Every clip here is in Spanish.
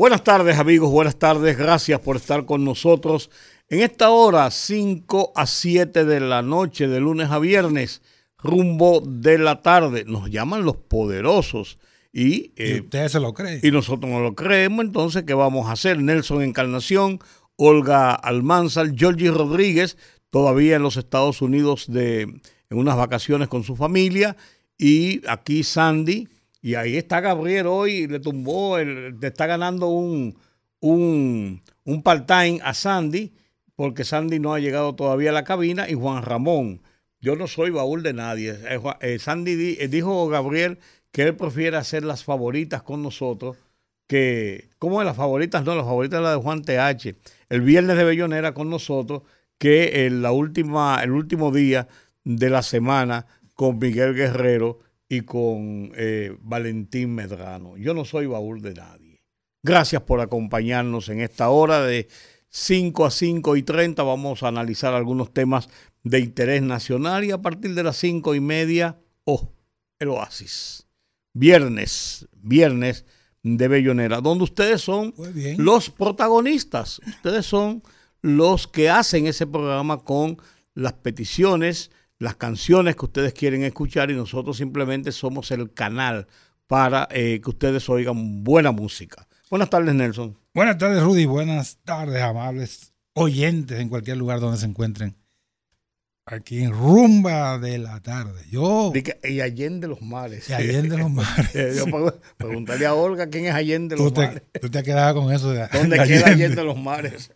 Buenas tardes amigos, buenas tardes, gracias por estar con nosotros en esta hora 5 a 7 de la noche de lunes a viernes, rumbo de la tarde. Nos llaman los poderosos y, eh, ustedes se lo creen. Y nosotros no lo creemos, entonces ¿qué vamos a hacer? Nelson Encarnación, Olga Almanzar, Georgie Rodríguez, todavía en los Estados Unidos de, en unas vacaciones con su familia y aquí Sandy y ahí está Gabriel hoy, le tumbó, le está ganando un, un, un part-time a Sandy, porque Sandy no ha llegado todavía a la cabina, y Juan Ramón. Yo no soy baúl de nadie. Eh, eh, Sandy eh, dijo Gabriel que él prefiere hacer las favoritas con nosotros que, ¿cómo es las favoritas? No, las favoritas la de Juan TH. El viernes de Bellonera con nosotros que la última, el último día de la semana con Miguel Guerrero y con eh, Valentín Medrano. Yo no soy baúl de nadie. Gracias por acompañarnos en esta hora de 5 a 5 y 30. Vamos a analizar algunos temas de interés nacional y a partir de las 5 y media, oh, el oasis. Viernes, viernes de Bellonera, donde ustedes son los protagonistas. Ustedes son los que hacen ese programa con las peticiones, las canciones que ustedes quieren escuchar y nosotros simplemente somos el canal para eh, que ustedes oigan buena música. Buenas tardes, Nelson. Buenas tardes, Rudy. Buenas tardes, amables oyentes en cualquier lugar donde se encuentren. Aquí en Rumba de la Tarde. Yo. Y Allende los Mares. Y Allende los Mares. Yo preguntarle a Olga quién es Allende los Mares. Tú te has quedado con eso de ¿Dónde queda Allende los Mares?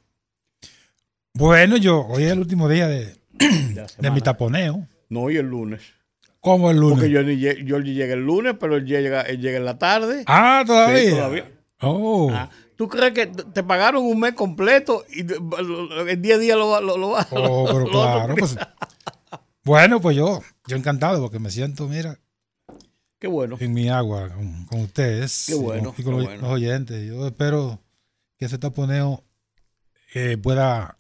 Bueno, yo, hoy es el último día de, de mi taponeo. No, hoy el lunes. ¿Cómo el lunes? Porque yo, ni, yo llegué el lunes, pero él llega, él llega en la tarde. Ah, todavía. todavía. Oh. Ah, ¿Tú crees que te pagaron un mes completo y el día a día lo, lo, lo, oh, pero claro. Pues, bueno, pues yo, yo encantado porque me siento, mira. Qué bueno. En mi agua con, ustedes. Qué bueno. Y con, los, oyentes. Yo espero que ese taponeo eh, pueda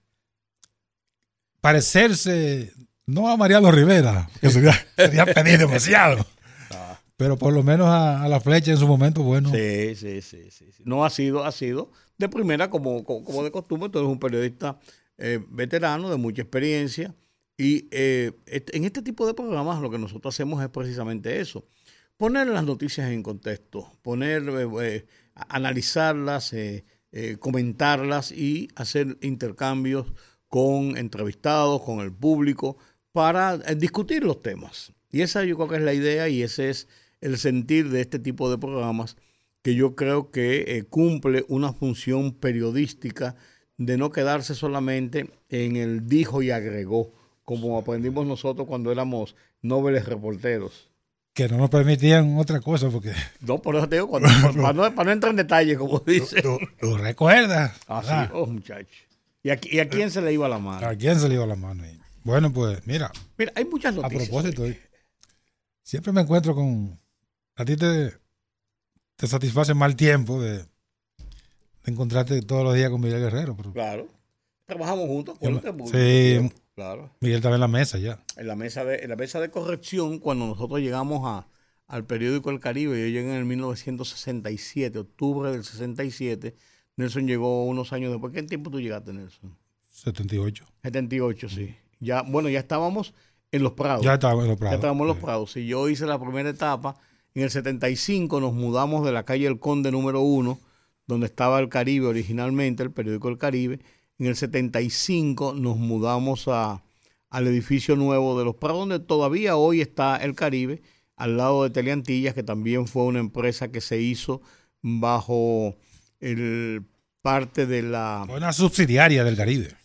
parecerse no a Mariano Rivera, que sería, pedir demasiado. Ah. Pero por lo menos a, la flecha en su momento, bueno. Sí, sí, sí, sí, No ha sido, ha sido de primera como, como, de costumbre. Tú eres un periodista eh, veterano de mucha experiencia. Y eh, en este tipo de programas lo que nosotros hacemos es precisamente eso. Poner las noticias en contexto, poner, eh, analizarlas, comentarlas y hacer intercambios con entrevistados, con el público, para eh, discutir los temas. Y esa yo creo que es la idea y ese es el sentir de este tipo de programas que yo creo que eh, cumple una función periodística de no quedarse solamente en el dijo y agregó, como aprendimos nosotros cuando éramos nobles reporteros. Que no nos permitían otra cosa, porque... No, por eso te digo, para, no, entrar en detalle, como dice. Lo, recuerdas. Así, ah, oh, muchachos. ¿Y a, ¿Y a, quién se le iba la mano? ¿A quién se le iba la mano? Bueno, pues mira. Mira, hay muchas noticias. A propósito, siempre me encuentro con. A ti te, te satisface mal tiempo de, encontrarte todos los días con Miguel Guerrero. Claro. Trabajamos juntos. sí. Claro. Miguel estaba en la mesa ya. En la mesa de, en la mesa de corrección, cuando nosotros llegamos a, al periódico El Caribe, yo llegué en el 1967, octubre del 67. Nelson llegó unos años después. ¿Qué tiempo tú llegaste, Nelson? 78. 78, sí. Ya, bueno, ya estábamos en los Prados. Ya estábamos en los Prados. Ya estábamos en los Prados. Y yo hice la primera etapa. En el 75 nos mudamos de la calle El Conde número 1, donde estaba el Caribe originalmente, el periódico El Caribe. En el 75 nos mudamos a, al edificio nuevo de los Prados, donde todavía hoy está el Caribe, al lado de Teleantillas, que también fue una empresa que se hizo bajo el parte de la... Una subsidiaria del Caribe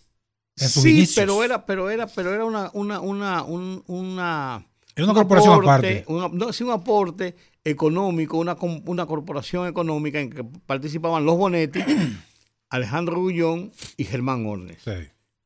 sí, pero era, pero era, pero era una, una, una, una, una corporación aparte. no, sí, un aporte económico, una, una corporación económica en que participaban los Bonetti, Alejandro Gullón y Germán Ornes. Sí.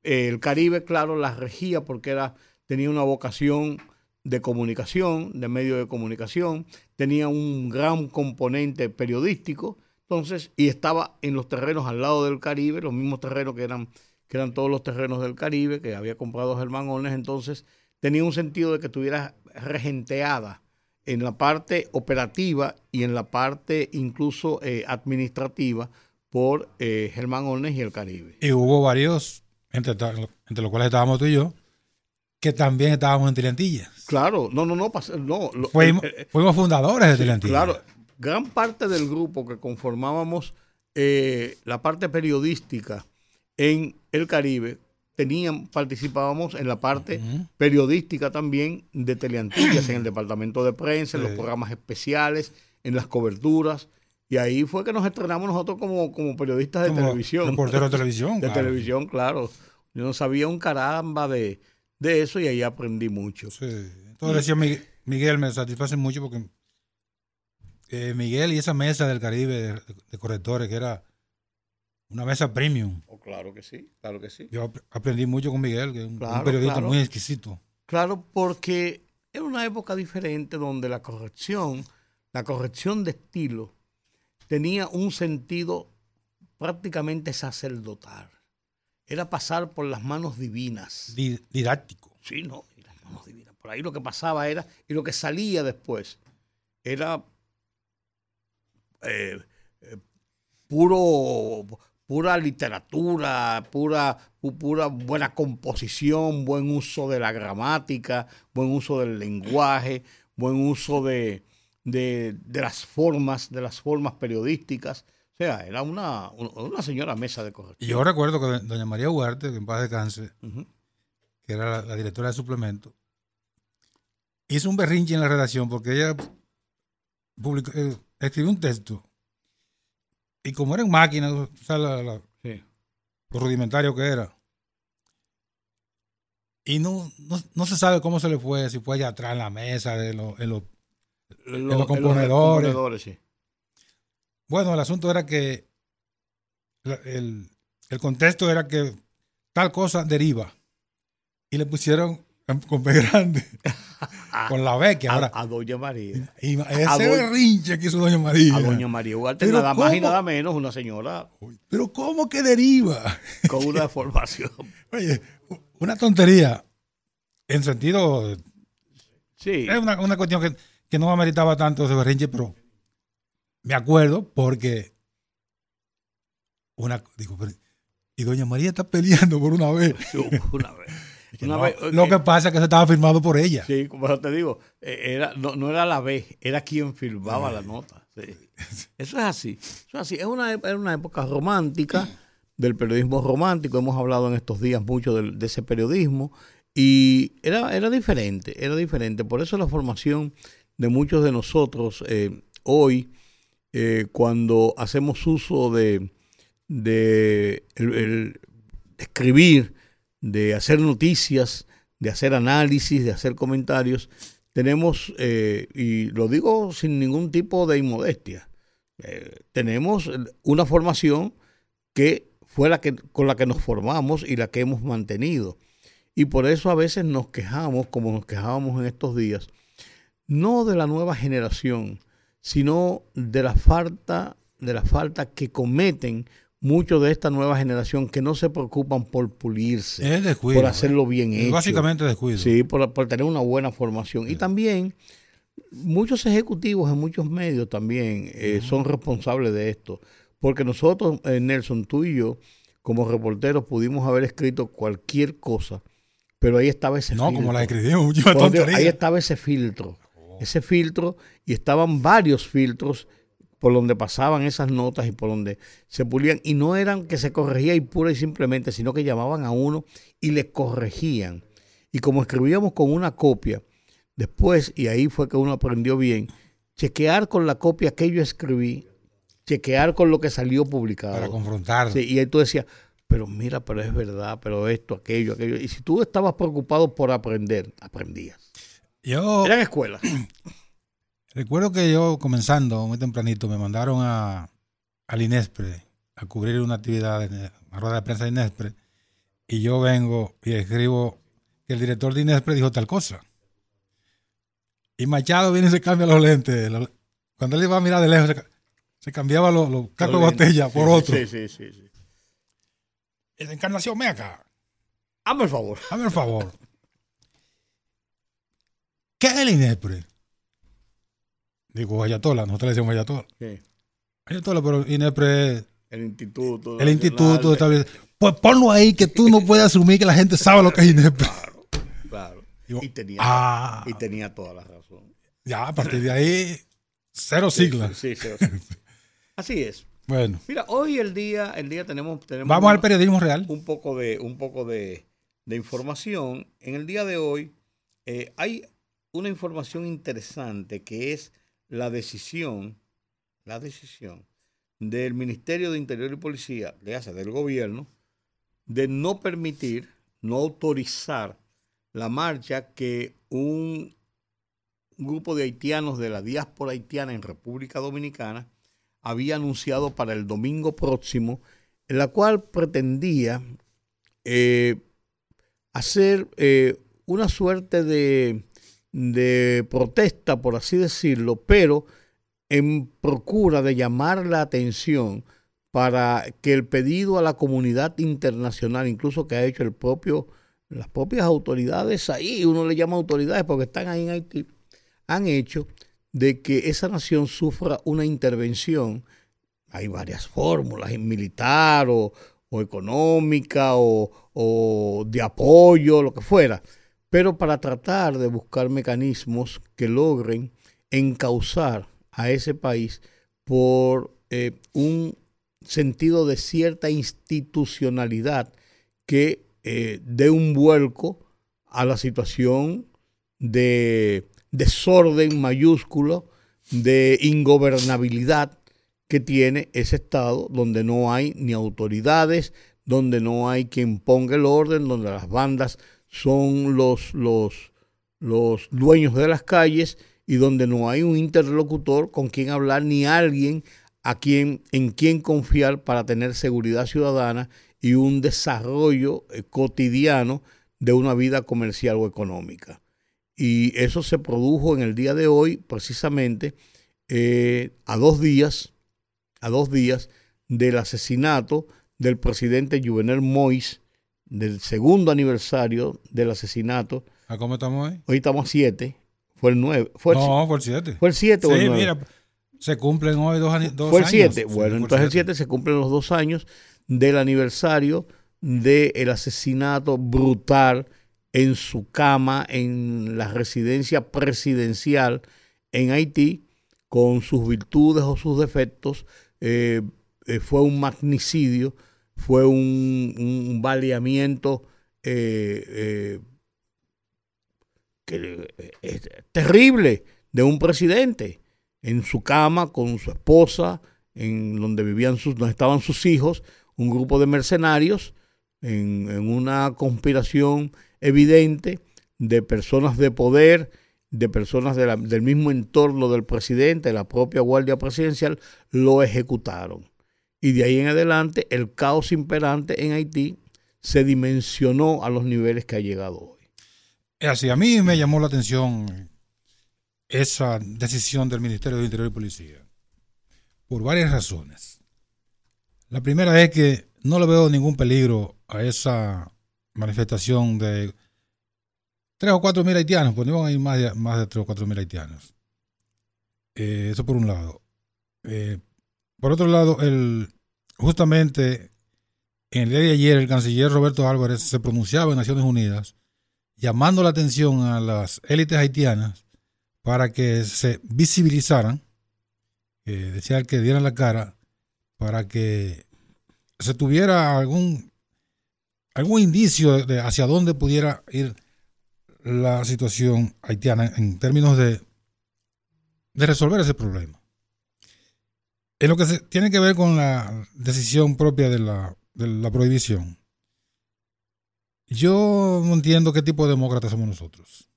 El Caribe, claro, las regía porque era, tenía una vocación de comunicación, de medio de comunicación, tenía un gran componente periodístico, entonces, y estaba en los terrenos al lado del Caribe, los mismos terrenos que eran, que eran todos los terrenos del Caribe, que había comprado Germán Ornes, entonces tenía un sentido de que estuviera regenteada en la parte operativa y en la parte incluso eh, administrativa por eh, Germán Ornes y el Caribe. Y hubo varios, entre, entre los cuales estábamos tú y yo, que también estábamos en Tilantillas. Claro, no, no, no, no. fuimos, eh, fuimos, fundadores de Tilantillas. Claro, gran parte del grupo que conformábamos eh, la parte periodística en el Caribe tenían, participábamos en la parte periodística también de Teleantillas, en el departamento de prensa, en los programas especiales, en las coberturas. Y ahí fue que nos estrenamos nosotros como, como periodistas de televisión. Reporteros de televisión. De televisión, claro. Yo no sabía un caramba de, de eso y ahí aprendí mucho. Sí. Entonces decía Miguel, me satisface mucho porque eh, Miguel y esa mesa del Caribe de, correctores, que era una mesa premium. Oh, claro que sí, claro que sí. Yo aprendí mucho con Miguel, que es un, periodista muy exquisito. Claro, porque era una época diferente donde la corrección, la corrección de estilo, tenía un sentido prácticamente sacerdotal. Era pasar por las manos divinas. didáctico. Sí, no, las manos divinas. Por ahí lo que pasaba era, y lo que salía después, era eh, eh, puro, pura literatura, pura, pura buena composición, buen uso de la gramática, buen uso del lenguaje, buen uso de, de, las formas, de las formas periodísticas. O sea, era una, una señora mesa de corrección. Y yo recuerdo que doña María Huarte, que en paz descanse, que era la, directora de suplemento, hizo un berrinche en la redacción porque ella publicó, eh, escribió un texto. Y como era en máquina, o sea, lo rudimentario que era. Y no, no, se sabe cómo se le fue, si fue allá atrás en la mesa, de en, los, componedores. Bueno, el asunto era que el, el contexto era que tal cosa deriva. Y le pusieron con B grande. con la B que ahora. A, Doña María. Y, ese berrinche que hizo Doña María. A Doña María Ugarte, nada más y nada menos, una señora. Pero ¿cómo que deriva? Con una formación. Oye, una tontería. En sentido. Sí. Es una, una cuestión que, que no ameritaba tanto ese berrinche, pero me acuerdo porque. Una, digo, y Doña María está peleando por una vez. una vez lo que pasa es que se estaba firmado por ella. Sí, como te digo, eh, era, no, era la B, era quien firmaba la nota. Eso es así. Eso es así. Es una, una época romántica, del periodismo romántico. Hemos hablado en estos días mucho de, ese periodismo. Y era, era diferente, era diferente. Por eso la formación de muchos de nosotros eh, hoy, eh, cuando hacemos uso de, de el escribir, de hacer noticias, de hacer análisis, de hacer comentarios, tenemos, eh, y lo digo sin ningún tipo de inmodestia, eh, tenemos una formación que fue la que, con la que nos formamos y la que hemos mantenido. Y por eso a veces nos quejamos, como nos quejábamos en estos días, no de la nueva generación, sino de la falta, de la falta que cometen muchos de esta nueva generación que no se preocupan por pulirse, por hacerlo bien hecho. Básicamente descuido. Sí, por, tener una buena formación. Y también muchos ejecutivos en muchos medios también eh, son responsables de esto. Porque nosotros, eh, Nelson, tú y yo, como reporteros, pudimos haber escrito cualquier cosa, pero ahí estaba ese filtro. No, como la escribimos, Ahí estaba ese filtro. Ese filtro, y estaban varios filtros por donde pasaban esas notas y por donde se pulían. Y no eran que se corregía y pura y simplemente, sino que llamaban a uno y le corregían. Y como escribíamos con una copia, después, y ahí fue que uno aprendió bien, chequear con la copia que yo escribí, chequear con lo que salió publicado. Para confrontar. y ahí tú decías, pero mira, pero es verdad, pero esto, aquello, aquello. Y si tú estabas preocupado por aprender, aprendías. Yo, Eran escuelas. Recuerdo que yo comenzando muy tempranito me mandaron a, al Inespre a cubrir una actividad en la rueda de prensa de Inespre y yo vengo y escribo que el director de Inespre dijo tal cosa. Y Machado viene y se cambia los lentes. Cuando él iba a mirar de lejos, se, cambiaba los, los cacos de botella por otro. Sí, sí, sí. sí. Encarnación, me acá. Hazme el favor. Hazme el favor. ¿Qué es el INEPRE? Digo, Guayatola, nosotros le decimos Guayatola. Sí. Guayatola, pero INEPRE es El instituto. el instituto. Bien. Pues ponlo ahí que tú no puedes asumir que la gente sabe lo que es INEPRE. de- Claro. Digo, Y tenía, ah. y tenía toda la razón. Ya, a partir de ahí, cero siglas. Sí, sí, sí. Así es. Bueno, Mira, hoy el día, el día tenemos, tenemos vamos al una- periodismo real. un poco de, un poco de, de información. En el día de hoy eh, hay una información interesante que es la decisión, la decisión del Ministerio de Interior y Policía, le hace del gobierno, de no permitir, no autorizar la marcha que un grupo de haitianos de la diáspora haitiana en República Dominicana había anunciado para el domingo próximo, en la cual pretendía eh, hacer eh, una suerte de, de protesta, por así decirlo, pero en procura de llamar la atención para que el pedido a la comunidad internacional, incluso que ha hecho el propio, las propias autoridades ahí, uno le llama autoridades porque están ahí en Haití, han hecho de que esa nación sufra una intervención. Hay varias fórmulas, militar o, o económica o, o de apoyo, lo que fuera, pero para tratar de buscar mecanismos que logren encauzar a ese país por eh, un sentido de cierta institucionalidad que eh, dé un vuelco a la situación de desorden mayúsculo, de ingobernabilidad que tiene ese Estado, donde no hay ni autoridades, donde no hay quien ponga el orden, donde las bandas son los, los, los dueños de las calles y donde no hay un interlocutor con quien hablar ni alguien a quien, en quien confiar para tener seguridad ciudadana y un desarrollo eh, cotidiano de una vida comercial o económica. Y eso se produjo en el día de hoy, precisamente eh, a dos días, a dos días del asesinato del presidente Juvenel Mois, del segundo aniversario del asesinato. ¿A cómo estamos hoy? Hoy estamos a siete, fue el nueve, fue el, No, fue el 7. fue el siete o el Sí, nueve? mira, se cumplen hoy dos, dos fue el años. 7. Sí, Bueno, fue entonces el siete. 7 se cumplen los dos años del aniversario del asesinato brutal en su cama en la residencia presidencial en Haití, con sus virtudes o sus defectos. eh, eh, fue un magnicidio, fue un, un baleamiento eh, eh, que, eh, terrible de un presidente en su cama con su esposa, en donde vivían sus, donde estaban sus hijos, un grupo de mercenarios en, una conspiración evidente de personas de poder, de personas del mismo entorno del presidente, de la propia Guardia Presidencial, lo ejecutaron. Y de ahí en adelante el caos imperante en Haití se dimensionó a los niveles que ha llegado hoy. Es así, a mí me llamó la atención esa decisión del Ministerio de Interior y Policía por varias razones. La primera es que no le veo ningún peligro a esa manifestación de tres o cuatro mil haitianos, pues no iban a ir más de, más de tres o cuatro mil haitianos. Eh, eso por un lado. Eh, por otro lado, el, justamente en el día de ayer el canciller Roberto Álvarez se pronunciaba en Naciones Unidas llamando la atención a las élites haitianas para que se visibilizaran, eh, decía que dieran la cara, para que se tuviera algún, algún indicio de, hacia dónde pudiera ir la situación haitiana en términos de, de resolver ese problema. En lo que se, tiene que ver con la decisión propia de la, de la prohibición, yo no entiendo qué tipo de demócratas somos nosotros.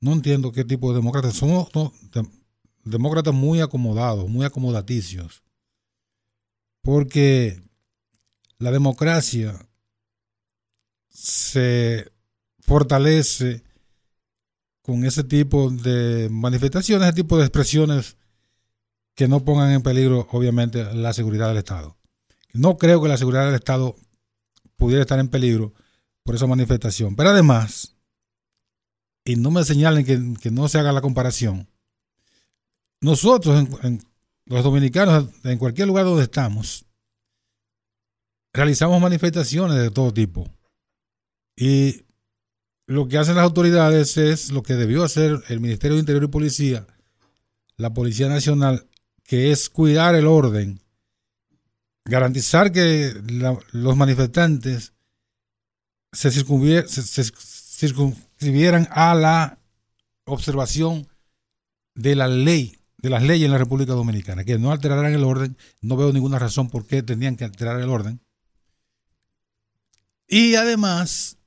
No entiendo qué tipo de demócratas somos. demócratas muy acomodados, muy acomodaticios. porque la democracia se fortalece con ese tipo de manifestaciones, ese tipo de expresiones que no pongan en peligro, obviamente, la seguridad del Estado. No creo que la seguridad del Estado pudiera estar en peligro por esa manifestación. Pero además, y no me señalen que, no se haga la comparación, nosotros, los dominicanos, en cualquier lugar donde estamos, realizamos manifestaciones de todo tipo. Y lo que hacen las autoridades es lo que debió hacer el Ministerio de Interior y Policía, la Policía Nacional, que es cuidar el orden, garantizar que los manifestantes se, circunscribieran a la observación de la ley, de las leyes en la República Dominicana, que no alteraran el orden. No veo ninguna razón por qué tendrían que alterar el orden. Y además,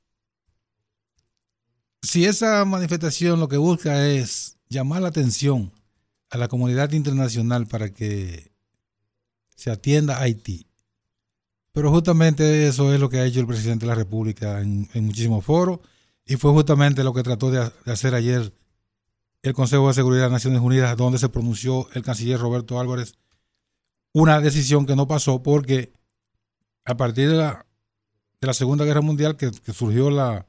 si esa manifestación lo que busca es llamar la atención a la comunidad internacional para que se atienda a Haití. Pero justamente eso es lo que ha hecho el presidente de la República en, muchísimos foros y fue justamente lo que trató de, hacer ayer el Consejo de Seguridad de Naciones Unidas, donde se pronunció el canciller Roberto Álvarez, una decisión que no pasó porque a partir de la, de la Segunda Guerra Mundial, que, surgió la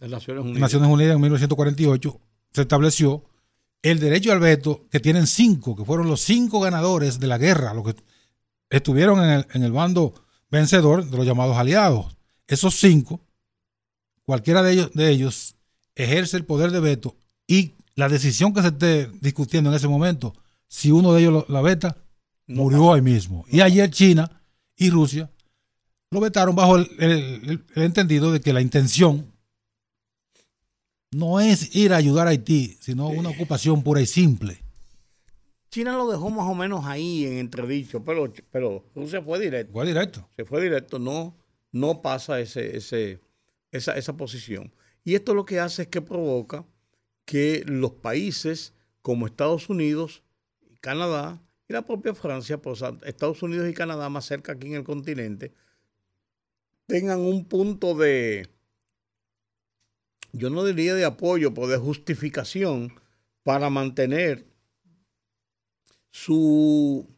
Naciones Unidas. Naciones Unidas en 1948, se estableció el derecho al veto, que tienen cinco, que fueron los cinco ganadores de la guerra, los que estuvieron en el, en el bando vencedor de los llamados aliados. Esos cinco, cualquiera de ellos, de ellos ejerce el poder de veto y la decisión que se esté discutiendo en ese momento, si uno de ellos la veta, murió ahí mismo. Y ayer China y Rusia lo vetaron bajo el, entendido de que la intención no es ir a ayudar a Haití, sino una ocupación pura y simple. China lo dejó más o menos ahí en entredicho, pero, pero Rusia fue directo. Fue directo. Se fue directo, no, no pasa ese, ese, esa, esa posición. Y esto lo que hace es que provoca que los países como Estados Unidos Canadá y la propia Francia, pues Estados Unidos y Canadá más cerca aquí en el continente, tengan un punto de, yo no diría de apoyo, pero de justificación para mantener su,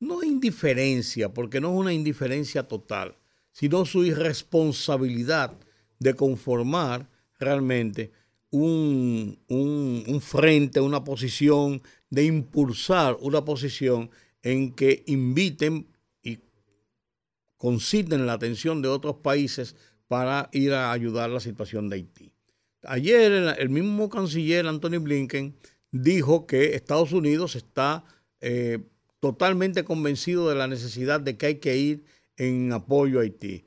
no indiferencia, porque no es una indiferencia total, sino su irresponsabilidad de conformar realmente un, un, frente, una posición, de impulsar una posición en que inviten y conciten la atención de otros países para ir a ayudar la situación de Haití. Ayer el mismo canciller Anthony Blinken dijo que Estados Unidos está eh, totalmente convencido de la necesidad de que hay que ir en apoyo a Haití.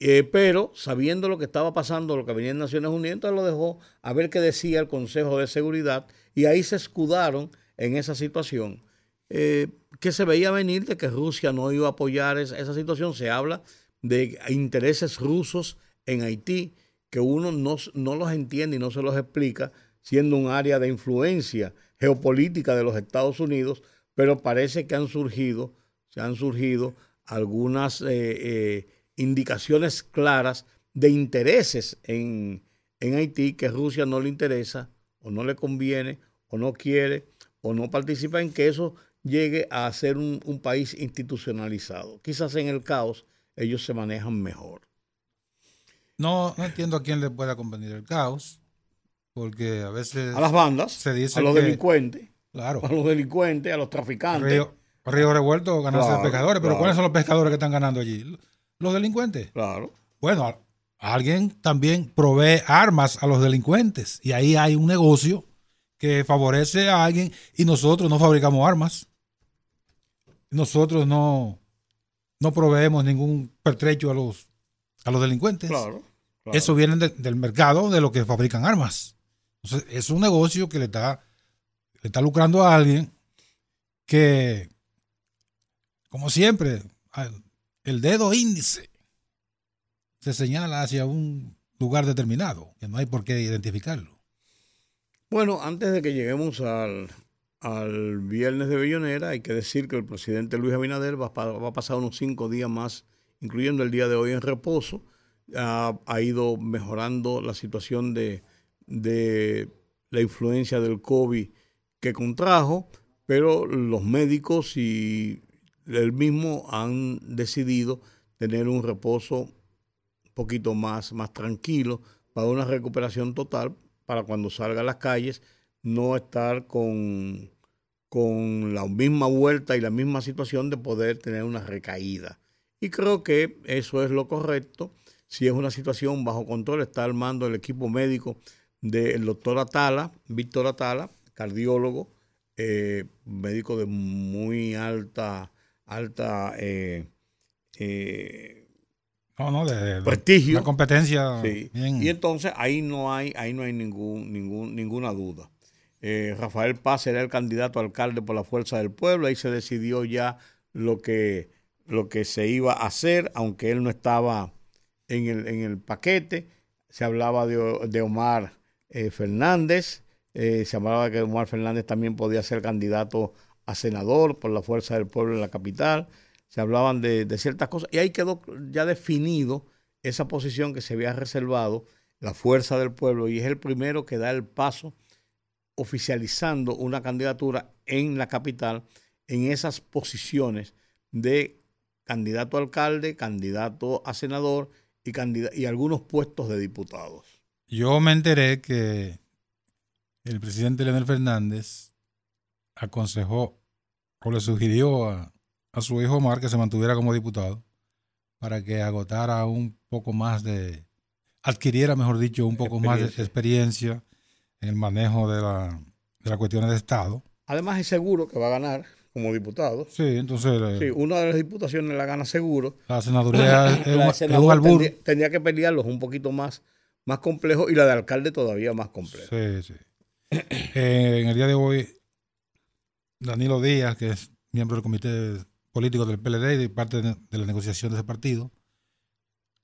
Eh, pero sabiendo lo que estaba pasando, lo que venía en Naciones Unidas, lo dejó a ver qué decía el Consejo de Seguridad y ahí se escudaron en esa situación. Eh, que se veía venir de que Rusia no iba a apoyar esa situación. Se habla de intereses rusos en Haití que uno no, no los entiende y no se los explica, siendo un área de influencia geopolítica de los Estados Unidos, pero parece que han surgido, se han surgido algunas eh, eh, indicaciones claras de intereses en, en Haití que Rusia no le interesa o no le conviene o no quiere o no participa en que eso llegue a ser un, un, país institucionalizado. Quizás en el caos ellos se manejan mejor. No, no entiendo a quién le pueda convenir el caos, porque a veces... A las bandas, se dice a los delincuentes. Claro. A los delincuentes, a los traficantes. Río, Río Revuelto ganarse de pescadores, pero ¿cuáles son los pescadores que están ganando allí? Los delincuentes. Claro. Bueno, alguien también provee armas a los delincuentes y ahí hay un negocio que favorece a alguien y nosotros no fabricamos armas. Nosotros no, no proveemos ningún pertrecho a los, a los delincuentes. Claro. Eso viene del mercado de los que fabrican armas. Entonces, es un negocio que le está, le está lucrando a alguien que, como siempre, el dedo índice se señala hacia un lugar determinado, que no hay por qué identificarlo. Bueno, antes de que lleguemos al, al viernes de Bellonera, hay que decir que el presidente Luis Abinader va, a pasar unos cinco días más, incluyendo el día de hoy en reposo. Ha, ido mejorando la situación de, la influencia del COVID que contrajo, pero los médicos y él mismo han decidido tener un reposo un poquito más, más tranquilo para una recuperación total, para cuando salga a las calles no estar con, con la misma vuelta y la misma situación de poder tener una recaída. Y creo que eso es lo correcto. Si es una situación bajo control, está armando el equipo médico del doctor Atala, Víctor Atala, cardiólogo, eh, médico de muy alta, alta eh, eh, no, no, de, prestigio. La competencia. Y entonces ahí no hay, ahí no hay ningún, ningún, ninguna duda. Rafael Paz era el candidato a alcalde por la fuerza del pueblo. Ahí se decidió ya lo que, lo que se iba a hacer, aunque él no estaba en el, en el paquete. Se hablaba de, de Omar Fernández. Eh, se hablaba que Omar Fernández también podía ser candidato a senador por la fuerza del pueblo en la capital. Se hablaban de, ciertas cosas y ahí quedó ya definido esa posición que se había reservado, la fuerza del pueblo, y es el primero que da el paso oficializando una candidatura en la capital en esas posiciones de candidato a alcalde, candidato a senador y, y algunos puestos de diputados. Yo me enteré que el presidente Leonel Fernández aconsejó o le sugirió a, su hijo Omar que se mantuviera como diputado para que agotara un poco más de, adquiriera, mejor dicho, un poco más de experiencia en el manejo de, la, de las cuestiones de Estado. Además es seguro que va a ganar como diputado. Sí, entonces... Eh, sí, una de las diputaciones la gana seguro. La senaduría es, un, albur. Tendría, que pelearlos un poquito más, más complejo y la de alcalde todavía más compleja. Sí, sí. Eh, en el día de hoy, Danilo Díaz, que es miembro del comité político del PLD y de parte de, la negociación de ese partido,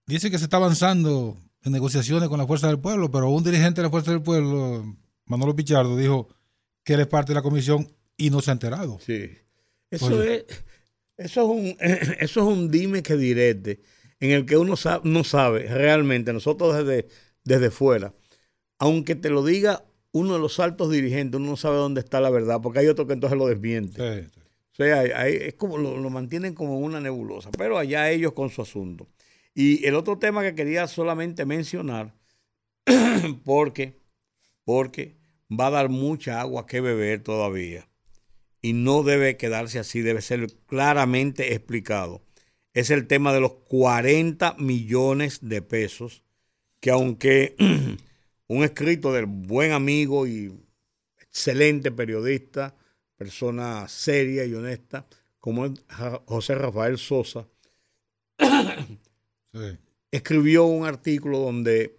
dice que se está avanzando en negociaciones con la Fuerza del Pueblo, pero un dirigente de la Fuerza del Pueblo, Manolo Pichardo, dijo que él es parte de la comisión y no se ha enterado. Sí. Eso es, eso es un, eso es un dime que direte en el que uno no sabe realmente, nosotros desde, desde fuera, aunque te lo diga uno de los altos dirigentes, uno no sabe dónde está la verdad, porque hay otro que entonces lo desmiente. O sea, es como lo, mantienen como una nebulosa, pero allá ellos con su asunto. Y el otro tema que quería solamente mencionar, porque, porque va a dar mucha agua que beber todavía y no debe quedarse así, debe ser claramente explicado. Es el tema de los 40 millones de pesos que aunque un escrito del buen amigo y excelente periodista, persona seria y honesta, como es José Rafael Sosa, escribió un artículo donde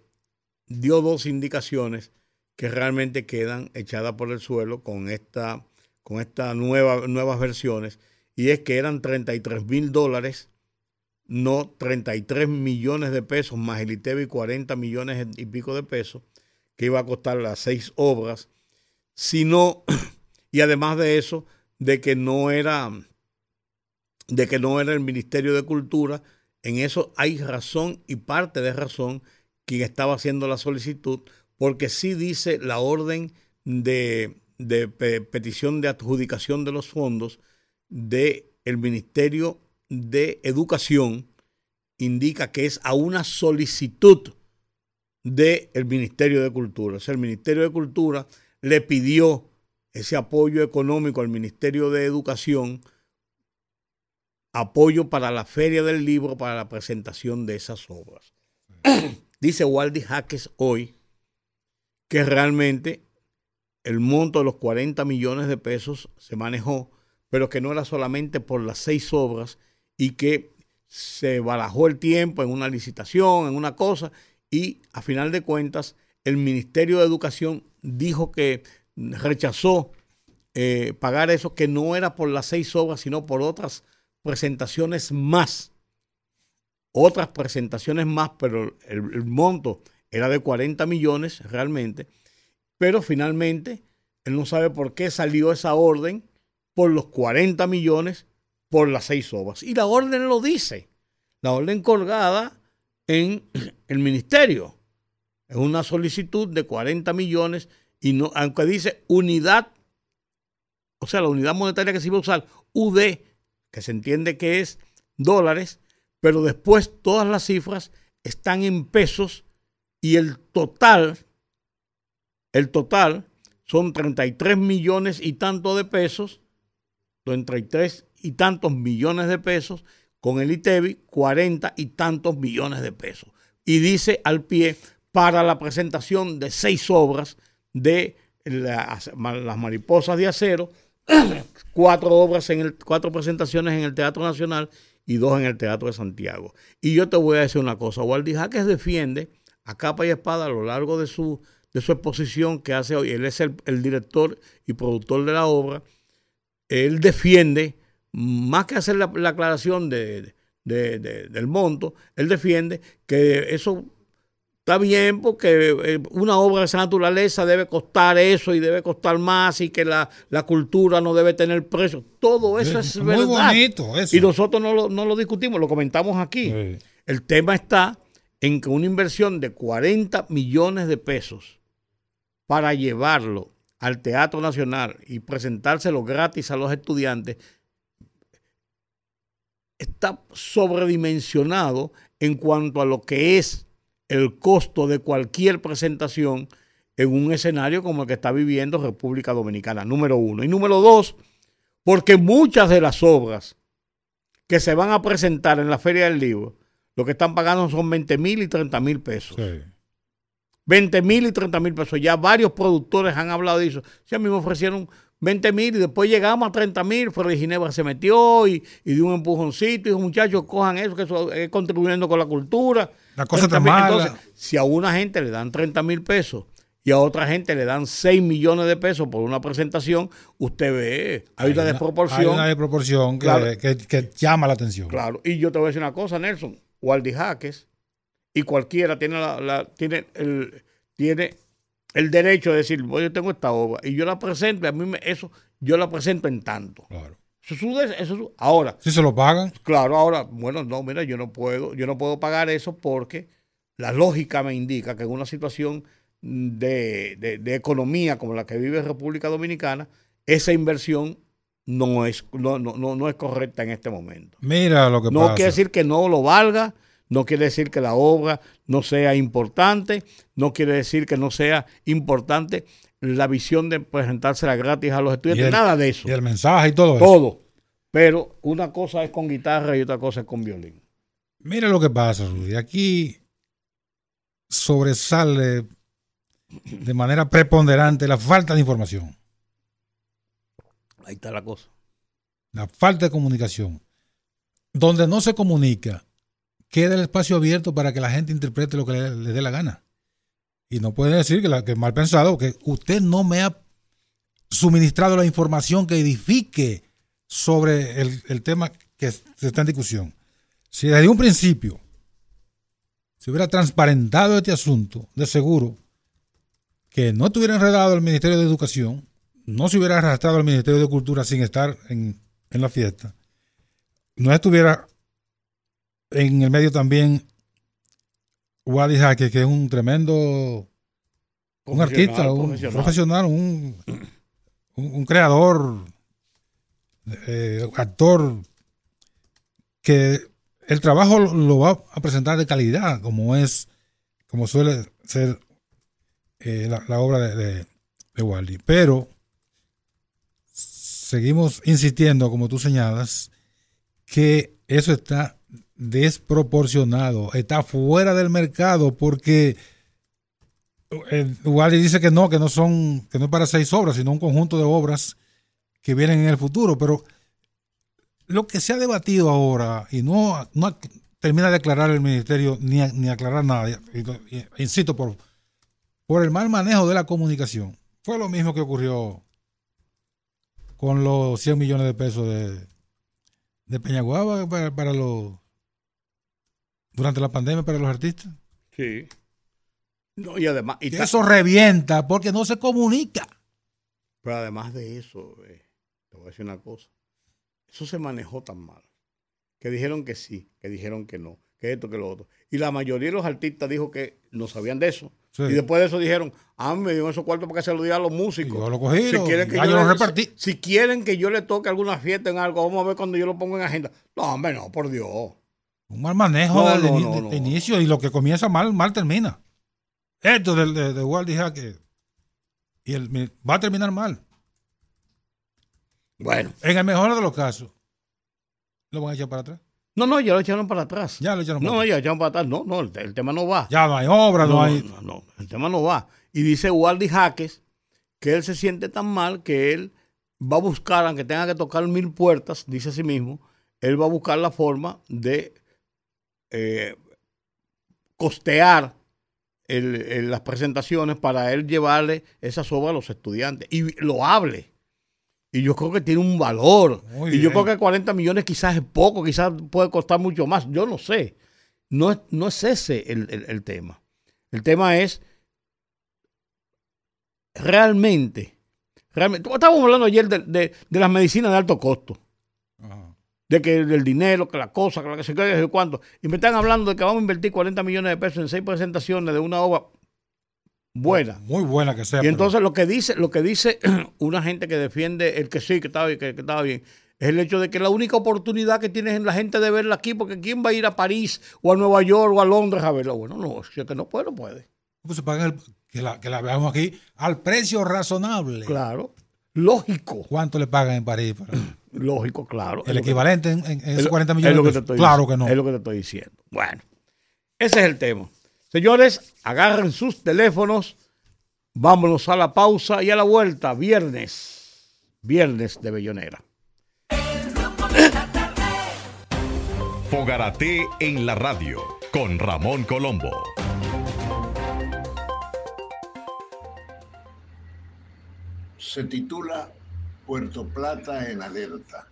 dio dos indicaciones que realmente quedan echadas por el suelo con esta con estas nueva, nuevas versiones, y es que eran 33 mil dólares, no 33 millones de pesos, más el ITEBI 40 millones y pico de pesos, que iba a costar las seis obras, sino, y además de eso, de que no era, de que no era el Ministerio de Cultura, en eso hay razón y parte de razón quien estaba haciendo la solicitud, porque sí dice la orden de, de petición de adjudicación de los fondos del el Ministerio de Educación, indica que es a una solicitud del Ministerio de Cultura. O sea, el Ministerio de Cultura le pidió ese apoyo económico al Ministerio de Educación, apoyo para la Feria del Libro, para la presentación de esas obras. Dice Waldi Jaques hoy que realmente el monto de los 40 millones de pesos se manejó, pero que no era solamente por las seis obras y que se barajó el tiempo en una licitación, en una cosa, y a final de cuentas el Ministerio de Educación dijo que rechazó eh, pagar eso, que no era por las seis obras, sino por otras presentaciones más. Otras presentaciones más, pero el, monto era de 40 millones realmente, pero finalmente él no sabe por qué salió esa orden por los 40 millones por las seis obras. Y la orden lo dice, la orden colgada en el ministerio. Es una solicitud de 40 millones y no, aunque dice unidad, o sea, la unidad monetaria que se iba a usar, UD, que se entiende que es dólares, pero después todas las cifras están en pesos y el total, el total son 33 millones y tanto de pesos, 33 y tantos millones de pesos, con el ITEBI 40 y tantos millones de pesos. Y dice al pie para la presentación de seis obras de las, mariposas de acero, cuatro obras en el, cuatro presentaciones en el Teatro Nacional y dos en el Teatro de Santiago. Y yo te voy a decir una cosa, Waldi Jaques defiende a capa y espada a lo largo de su, de su exposición que hace hoy, él es el, director y productor de la obra, él defiende, más que hacer la, aclaración de, del monto, él defiende que eso está bien porque eh, una obra de esa naturaleza debe costar eso y debe costar más y que la, cultura no debe tener precio. Todo eso es, muy verdad. bonito eso. Y nosotros no lo, no lo discutimos, lo comentamos aquí. El tema está en que una inversión de 40 millones de pesos para llevarlo al Teatro Nacional y presentárselo gratis a los estudiantes está sobredimensionado en cuanto a lo que es el costo de cualquier presentación en un escenario como el que está viviendo República Dominicana, número uno. Y número dos, porque muchas de las obras que se van a presentar en la Feria del Libro, lo que están pagando son 20 mil y 30 mil pesos. 20 mil y 30 mil pesos. Ya varios productores han hablado de eso. Si a mí me ofrecieron 20 mil y después llegamos a 30 mil, Freddy Ginebra se metió y, y dio un empujoncito y dijo, muchachos, cojan eso, que eso es contribuyendo con la cultura. La cosa está mala. Entonces, si a una gente le dan 30 mil pesos y a otra gente le dan 6 millones de pesos por una presentación, usted ve, hay, una, desproporción. Hay una desproporción que, llama la atención. Claro, y yo te voy a decir una cosa, Nelson, Waldi Jaques y cualquiera tiene, la, tiene, el, tiene el derecho de decir, yo tengo esta obra y yo la presento, a mí me, eso yo la presento en tanto. Claro. Eso es, eso ahora. Si se lo pagan. Claro, ahora, bueno, no, mira, yo no puedo, yo no puedo pagar eso porque la lógica me indica que en una situación de, de, economía como la que vive República Dominicana, esa inversión no es, no, no, no, es correcta en este momento. Mira lo que no pasa. No quiere decir que no lo valga, no quiere decir que la obra no sea importante, no quiere decir que no sea importante la visión de presentársela gratis a los estudiantes, nada de eso. Y el mensaje y todo, eso. Todo. Pero una cosa es con guitarra y otra cosa es con violín. Mira lo que pasa, Rudy. Aquí sobresale de manera preponderante la falta de información. Ahí está la cosa. La falta de comunicación. Donde no se comunica, queda el espacio abierto para que la gente interprete lo que le, dé la gana. Y no puede decir que, la, que mal pensado, que usted no me ha suministrado la información que edifique sobre el, tema que está en discusión. Si desde un principio se hubiera transparentado este asunto, de seguro que no estuviera enredado el Ministerio de Educación, no se hubiera arrastrado al Ministerio de Cultura sin estar en la fiesta, no estuviera en el medio también Wally Jaque, que es un tremendo un artista, un profesional, un, un, creador, eh, actor, que el trabajo lo va a presentar de calidad, como es, como suele ser eh, la, obra de, de, de Wally. Pero seguimos insistiendo, como tú señalas, que eso está desproporcionado, está fuera del mercado porque eh, Wally dice que no, que no son, que no es para seis obras, sino un conjunto de obras que vienen en el futuro. Pero lo que se ha debatido ahora, y no, no termina de aclarar el ministerio ni, ni aclarar nada, insisto, por, por el mal manejo de la comunicación, fue lo mismo que ocurrió con los 100 millones de pesos de, de Peñaguaba para los durante la pandemia para los artistas. Sí. No, y además. Y eso revienta porque no se comunica. Pero además de eso, eh, te voy a decir una cosa. Eso se manejó tan mal. Que dijeron que sí, que dijeron que no, que esto, que lo otro. Y la mayoría de los artistas dijo que no sabían de eso. Y después de eso dijeron, ah, me dieron esos cuartos para que se lo diga a los músicos. yo lo cogí, si, quieren que yo, lo repartí. Si, quieren que yo le toque alguna fiesta en algo, vamos a ver cuando yo lo pongo en agenda. No, hombre, no, por Dios. Un mal manejo de, inicio y lo que comienza mal, mal termina. Esto de, de, de Walt que y el, va a terminar mal. Bueno. En el mejor de los casos, ¿lo van a echar para atrás? No, no, ya lo echaron para atrás. Ya lo echaron para no, atrás. No, ya lo echaron para atrás. No, no, el, tema no va. Ya no hay obra, no, hay. No, no, el tema no va. Y dice Waldi Jaques que él se siente tan mal que él va a buscar, aunque tenga que tocar mil puertas, dice a sí mismo, él va a buscar la forma de eh, costear las presentaciones para él llevarle esas obras a los estudiantes y lo hable. Y yo creo que tiene un valor. y yo creo que 40 millones quizás es poco, quizás puede costar mucho más. Yo no sé. No es, no es ese el, tema. El tema es realmente, realmente. Estábamos hablando ayer de, las medicinas de alto costo. De que el dinero, que la cosa, que la que se quede, cuánto. Y me están hablando de que vamos a invertir 40 millones de pesos en seis presentaciones de una obra buena. Muy buena que sea. Y entonces lo que dice, lo que dice una gente que defiende el que sí, que estaba, que, estaba bien, es el hecho de que la única oportunidad que tienes en la gente de verla aquí, porque ¿quién va a ir a París o a Nueva York o a Londres a verla? Bueno, no, si es que no puede, no puede. Pues se pagan que, la, que la veamos aquí al precio razonable. Claro, lógico. ¿Cuánto le pagan en París? Lógico, claro. El equivalente en, esos 40 millones de Claro que no. Es lo que te estoy diciendo. Bueno, ese es el tema. Señores, agarren sus teléfonos, vámonos a la pausa y a la vuelta, viernes, viernes de Bellonera. Fogarate en la radio con Ramón Colombo. Se titula Puerto Plata en alerta.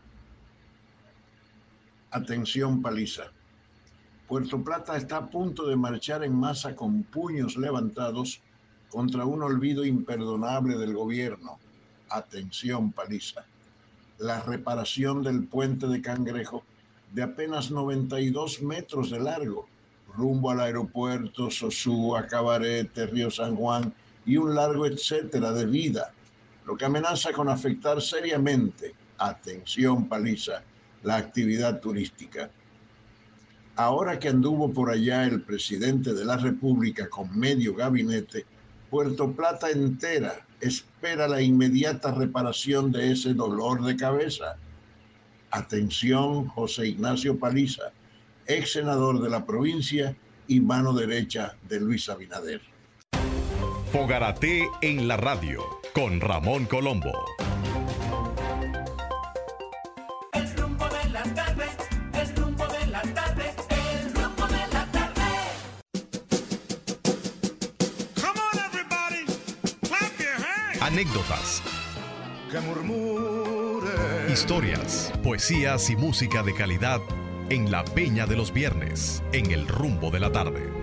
Atención paliza. Puerto Plata está a punto de marchar en masa con puños levantados contra un olvido imperdonable del gobierno. Atención, paliza. La reparación del puente de Cangrejo de apenas 92 metros de largo, rumbo al aeropuerto, Sosúa, Cabarete, Río San Juan y un largo etcétera de vida, lo que amenaza con afectar seriamente, atención paliza, la actividad turística ahora que anduvo por allá el presidente de la República con medio gabinete, Puerto Plata entera espera la inmediata reparación de ese dolor de cabeza. Atención, José Ignacio Paliza, ex senador de la provincia y mano derecha de Luis Abinader. Fogarate en la radio con Ramón Colombo. anécdotas, historias, poesías y música de calidad en la Peña de los Viernes, en el rumbo de la tarde.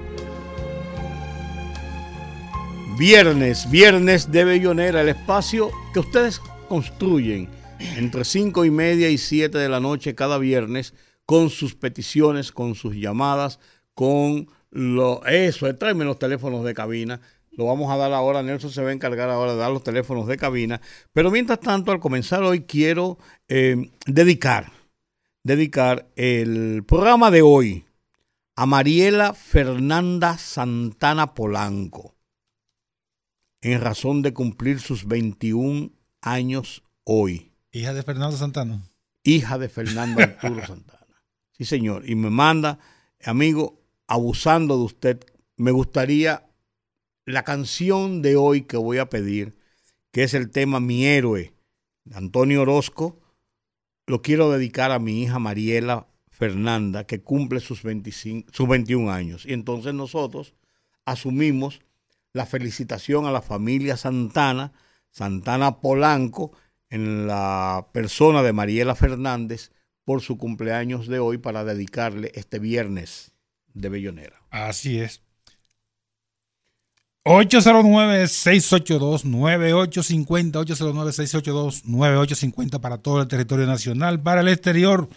Viernes, viernes de Bellonera, el espacio que ustedes construyen entre cinco y media y siete de la noche cada viernes con sus peticiones, con sus llamadas, con lo, eso, tráeme los teléfonos de cabina lo vamos a dar ahora. Nelson se va a encargar ahora de dar los teléfonos de cabina. Pero mientras tanto, al comenzar hoy, quiero eh, dedicar, dedicar el programa de hoy a Mariela Fernanda Santana Polanco, en razón de cumplir sus 21 años hoy. Hija de Fernando Santana. Hija de Fernando Arturo Santana. Sí, señor. Y me manda, amigo, abusando de usted, me gustaría la canción de hoy que voy a pedir, que es el tema Mi héroe, de Antonio Orozco, lo quiero dedicar a mi hija Mariela Fernanda, que cumple sus, 25, sus 21 años. Y entonces nosotros asumimos la felicitación a la familia Santana, Santana Polanco, en la persona de Mariela Fernández, por su cumpleaños de hoy para dedicarle este viernes de Bellonera. Así es. 809-682-9850, 809-682-9850 para todo el territorio nacional, para el exterior,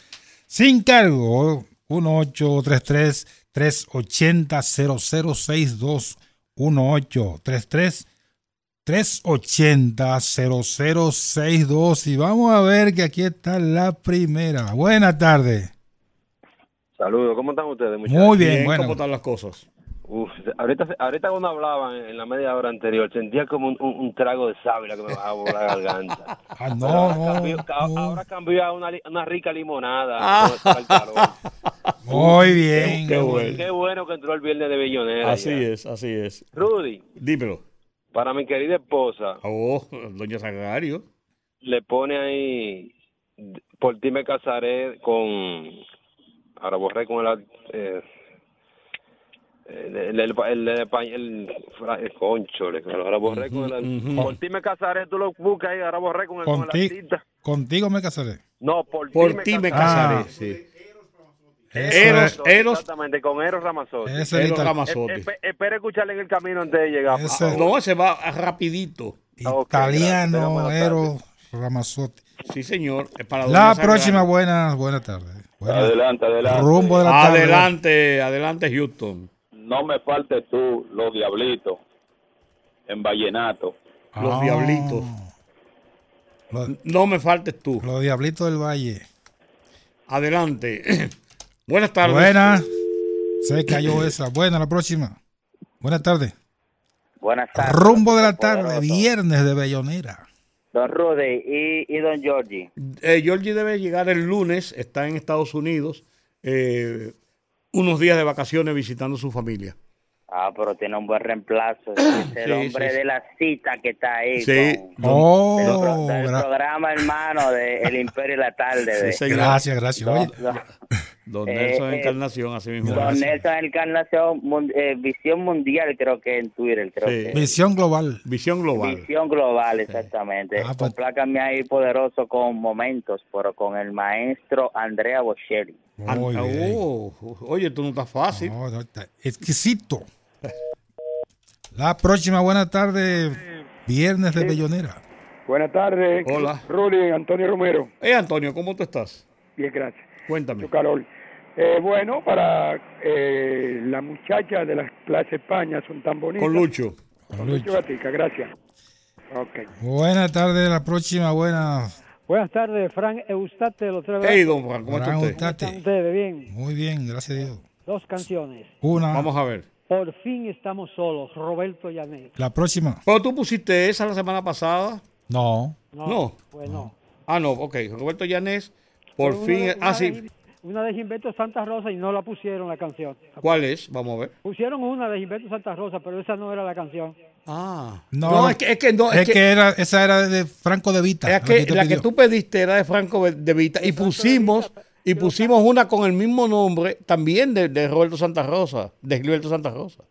sin cargo, 1833-380-0062, 1833-380-0062. Y vamos a ver que aquí está la primera. Buenas tardes. Saludos, ¿cómo están ustedes? muchachos? Muy bien, Bien, bueno. ¿Cómo están las cosas? Uf, ahorita, ahorita cuando hablaban en la media hora anterior, sentía como un, un- un trago de sábila que me bajaba por la garganta. Ah, no, ahora, no, cambió, ca- no. ahora cambió a una, una rica limonada. Ah. con el calor. Muy bien. Qué bueno. Qué bueno que entró el viernes de Bellonera. Así ya. es, así es. Rudy, Dímelo. para mi querida esposa, Oh, doña Sagario. le pone ahí, por ti me casaré con, ahora borré con el, eh, el, el, el, el, el, el, fra- el concho, le- ahora borré con el, por ti me casaré, tú lo buscas ahí, ahora borré con el, con el Conti- artista. contigo me casaré. No, por, Por ti me casaré. Ah. Sí. Eros, Eros, Exactamente, con Eros es Eros. Espe- espera escucharle en el camino antes de llegar. No, ese va rapidito. Gracias. italiano, buena Eros Ramazzotti. Sí, señor. para La próxima, buenas, buenas tardes. Buenas- Adelante, adelante. rumbo de la tarde. Adelante, adelante, Houston. No me faltes tú, los diablitos, en vallenato. Los Ah, diablitos. Los, No me faltes tú. los diablitos del valle. Adelante. Buenas tardes. Buenas. Se cayó esa. Buena, la próxima. Buenas tardes. Buenas tardes. Rumbo de la tarde, Poderoso. viernes de Bellonera. Don Rudy y, y Don Georgie. Eh, Georgie debe llegar el lunes. Está en Estados Unidos. eh, unos días de vacaciones visitando su familia. Ah, pero tiene un buen reemplazo. Es el Sí, hombre sí, sí. de la cita que está ahí. Sí. con- Oh, pro- gra- programa hermano de El Imperio y la Tarde. de- gracias, gracias. Oye, don- Eh, Nelson eh, Encarnación, así mismo. don. Nelson Encarnación, mun- eh, Visión Mundial, creo que en Twitter. creo Sí. que. visión global. Visión global. Visión global, exactamente. Ah, pues- Complácame ahí poderoso con momentos, pero con el maestro Andrea Bocelli. Muy Ah, bien. oh, oye, tú no estás fácil. No, no, está exquisito. La próxima, buena tarde, viernes de Bellonera. Buenas tardes. Hola. Rudy, Antonio Romero. Eh, Antonio, ¿cómo tú estás? Bien, gracias. Cuéntame. Mucho calor. Eh, bueno, para eh, las muchachas de la clase España son tan bonitas. Con Lucho. Con Lucho. Lucho Gatica, gracias. Ok. Buena tarde, la próxima, buena. Buenas tardes, Frank Eustate, lo traigo. Hey, don Juan, ¿cómo está usted? ¿Están ustedes bien? Muy bien, gracias a Dios. Dos canciones. Una, Vamos a ver. Por fin estamos solos, Roberto Llanet. la próxima. ¿Pero tú pusiste esa la semana pasada? No, No. Pues no. Ah, no, ok. Roberto Llanés, por una fin. Ah, sí. Una de Gilberto Santa Rosa y no la pusieron la canción. ¿Cuál es? Vamos a ver. Pusieron una de Gilberto Santa Rosa, pero esa no era la canción. Ah. No, No, es que, es que no. es, que, era, esa era de Franco de Vita. es la que la que tú pediste era de Franco de Vita y pusimos y pusimos una con el mismo nombre también de, de Roberto Santa Rosa, de Gilberto Santa Rosa.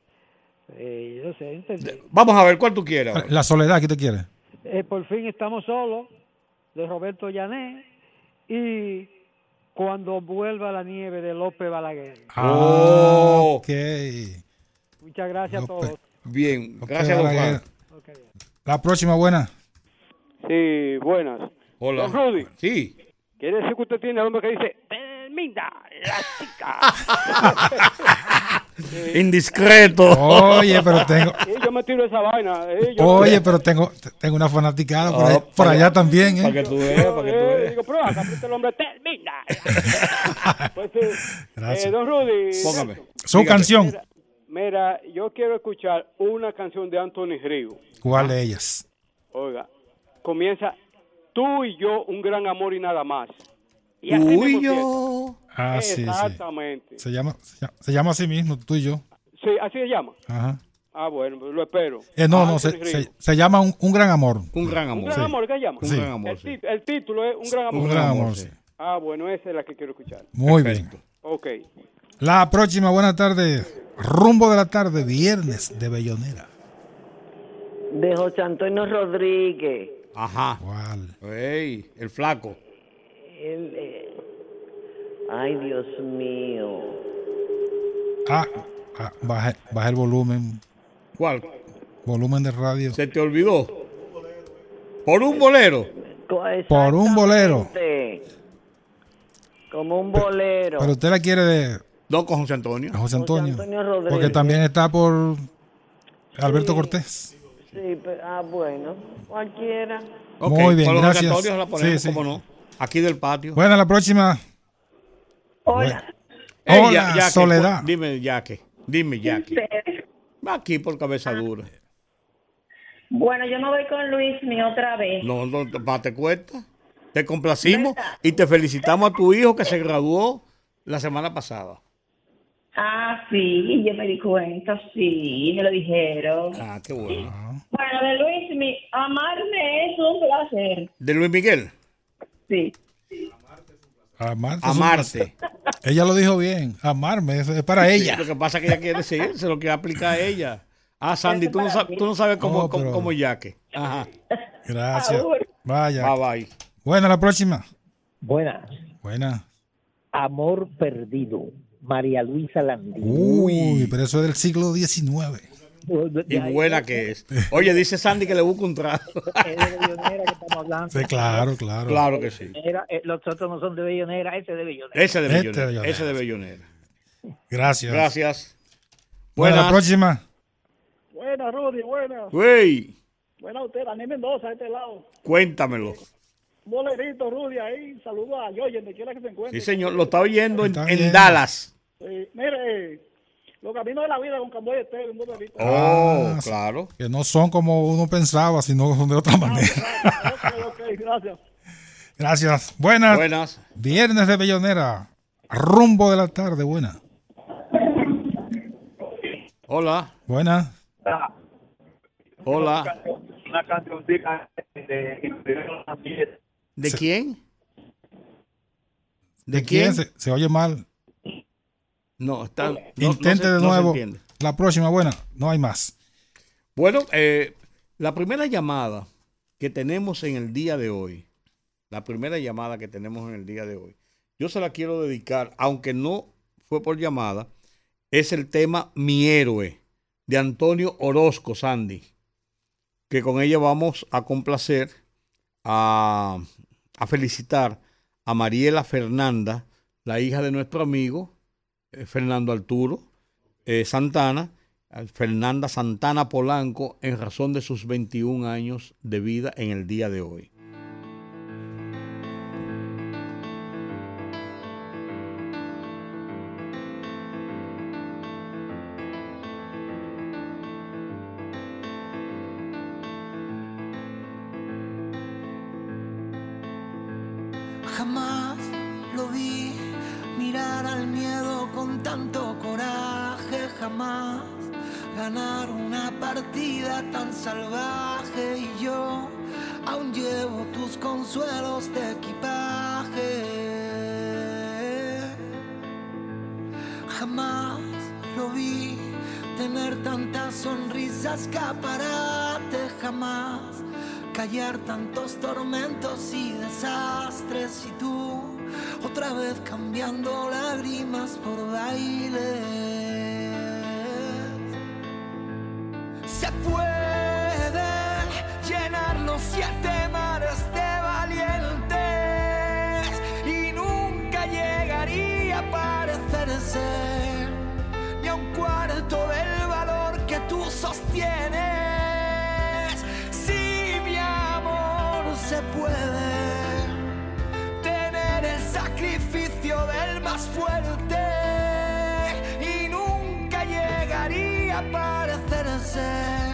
Eh, yo sé, entendí. Vamos a ver cuál tú quieres. ahora. La soledad, ¿qué te quiere? Eh, por fin estamos solos, de Roberto Llanet. Y cuando vuelva la nieve de López Balaguer. Oh. ok. Muchas gracias a todos. Bien, gracias, don. Juan. La próxima, buena. Sí, buenas. Hola. Don Rudy, Sí. ¿quiere decir que usted tiene al hombre que dice, termina la chica? Indiscreto. Oye, pero tengo, yo me tiro esa vaina. eh, yo- oye, pero tengo, tengo una fanaticada por, ahí- Ah, por allá también, Para que ¿eh? tú veas, para que tú eh, veas. digo, aprieta el hombre, termina. pues sí. Gracias. Eh, don Rudy. Póngame. Su Dígame. canción. Mira, mira, yo quiero escuchar una canción de Anthony Río. ¿Cuál de ellas? Oiga, comienza tú y yo, un gran amor y nada más. Y así Tú y yo. Ah, sí, sí. Exactamente. Se llama, se llama, se llama así mismo, tú y yo. Sí, así se llama. Ajá. Ah, bueno, lo espero. Eh, no, no, Anthony se, Río. se, se llama un, un gran amor. Un gran Un amor. gran Sí. amor, ¿qué se llama? Un Sí. gran amor. El, sí. el título es Un gran amor. Un gran amor, sí. Ah, bueno, esa es la que quiero escuchar. Muy bien. Ok. La próxima, buena tarde. Rumbo de la tarde, viernes de Bellonera. De José Antonio Rodríguez. Ajá. ¿Cuál? Ey, el flaco. Él, eh, Ay, Dios mío. Ah, ah, baja, baja el volumen. ¿Cuál? volumen de radio. Se te olvidó. Por un bolero. Por un bolero. Como un bolero. Pero usted la quiere de No con José Antonio. José Antonio. Antonio Rodríguez. Porque también está por Alberto Cortés. Sí, pero, ah, bueno. Cualquiera. Ok, Muy bien, José gracias. Antonio la ponemos, Sí, sí. cómo no. Aquí del patio. Bueno, la próxima. Hola. Hola, Ya- Soledad. cu- Dime, Yaque. Dime, Yaque. Va aquí por cabeza dura. Bueno, yo no voy con Luis ni otra vez. No, no, más te cuesta. Te complacimos y te felicitamos a tu hijo que se graduó la semana pasada. Ah, sí, yo me di cuenta, sí, me lo dijeron. Ah, qué bueno. Bueno, de Luis, mi, amarme es un placer. ¿De Luis Miguel? Sí. Amarte. Ella lo dijo bien. Amarme es, es para ella. Sí, lo que pasa es que ella quiere decir, se lo quiere aplicar a ella. Ah, Sandy, tú no, sabes, tú no sabes cómo, No, cómo, pero- cómo Yaque. Ajá. Gracias. Vaya. Bye, bye. Bueno, la próxima. Buenas. Buena. Amor perdido. María Luisa Landín. Uy, pero eso es del siglo XIX. Y buena que es. Oye, dice Sandy que le busca un trato. Es de Bellonera que estamos hablando. Sí, claro, claro. Claro que sí. Era, eh, los otros no son de Bellonera, ese es de Bellonera. Ese de Este de Bellonera. Ese de Bellonera. Gracias. Gracias. Bueno, la próxima. Buena, Rudy, buena. Güey, Buena usted, Daniel Mendoza, de este lado. cuéntamelo. Bolerito, Rudy, ahí. Saludo a Yoye, donde quiera que se encuentre. Sí, señor, lo está oyendo en, en. Dallas. Sí, mire, los caminos de la vida con Camboya Estéreo, un bolerito. Oh, Ah, claro. Que no son como uno pensaba, sino son de otra manera. ok, ok, gracias. Gracias. Buenas. Buenas. Viernes de Bellonera. Rumbo de la tarde. Buena. Hola. Buena. Hola. Una cancioncita de, ¿De quién? ¿De quién? Se, se oye mal. No, está. no- Intente no se- de nuevo. la próxima, buena. No hay más. Bueno, eh, la primera llamada que tenemos en el día de hoy, la primera llamada que tenemos en el día de hoy, yo se la quiero dedicar, aunque no fue por llamada, es el tema Mi héroe de Antonio Orozco Sandy, que con ella vamos a complacer, a, a felicitar a Mariela Fernanda, la hija de nuestro amigo Fernando Arturo eh, Santana, a Fernanda Santana Polanco, en razón de sus 21 años de vida en el día de hoy. Consuelos de equipaje. Jamás lo vi tener tantas sonrisas escaparate, jamás callar tantos tormentos y desastres y tú otra vez cambiando lágrimas por bailes. Se puede llenar los siete cuarto del valor que tú sostienes. Si mi amor se puede tener el sacrificio del más fuerte y nunca llegaría a parecerse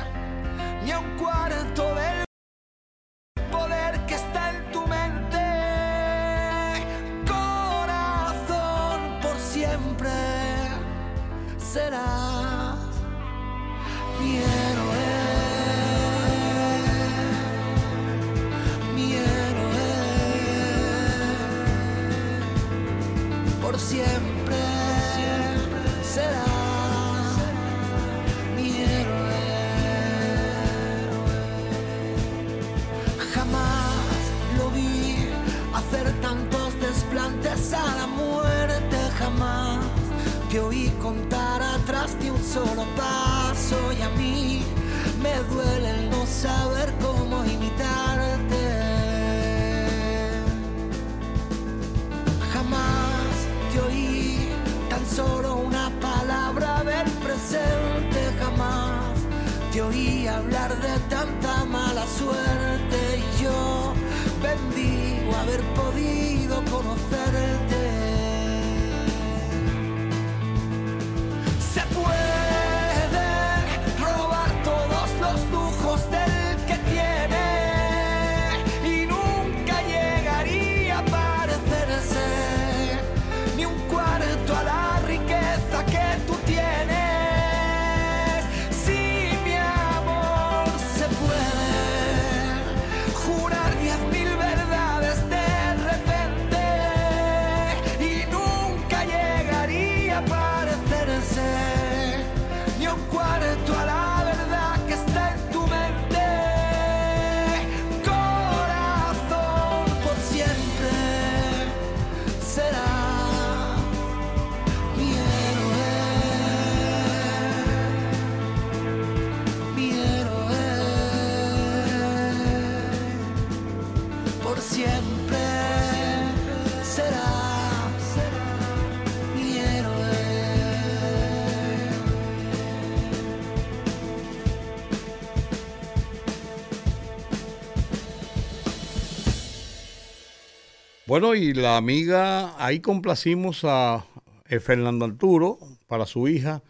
Bueno, y la amiga, ahí complacimos a eh, Fernando Arturo para su hija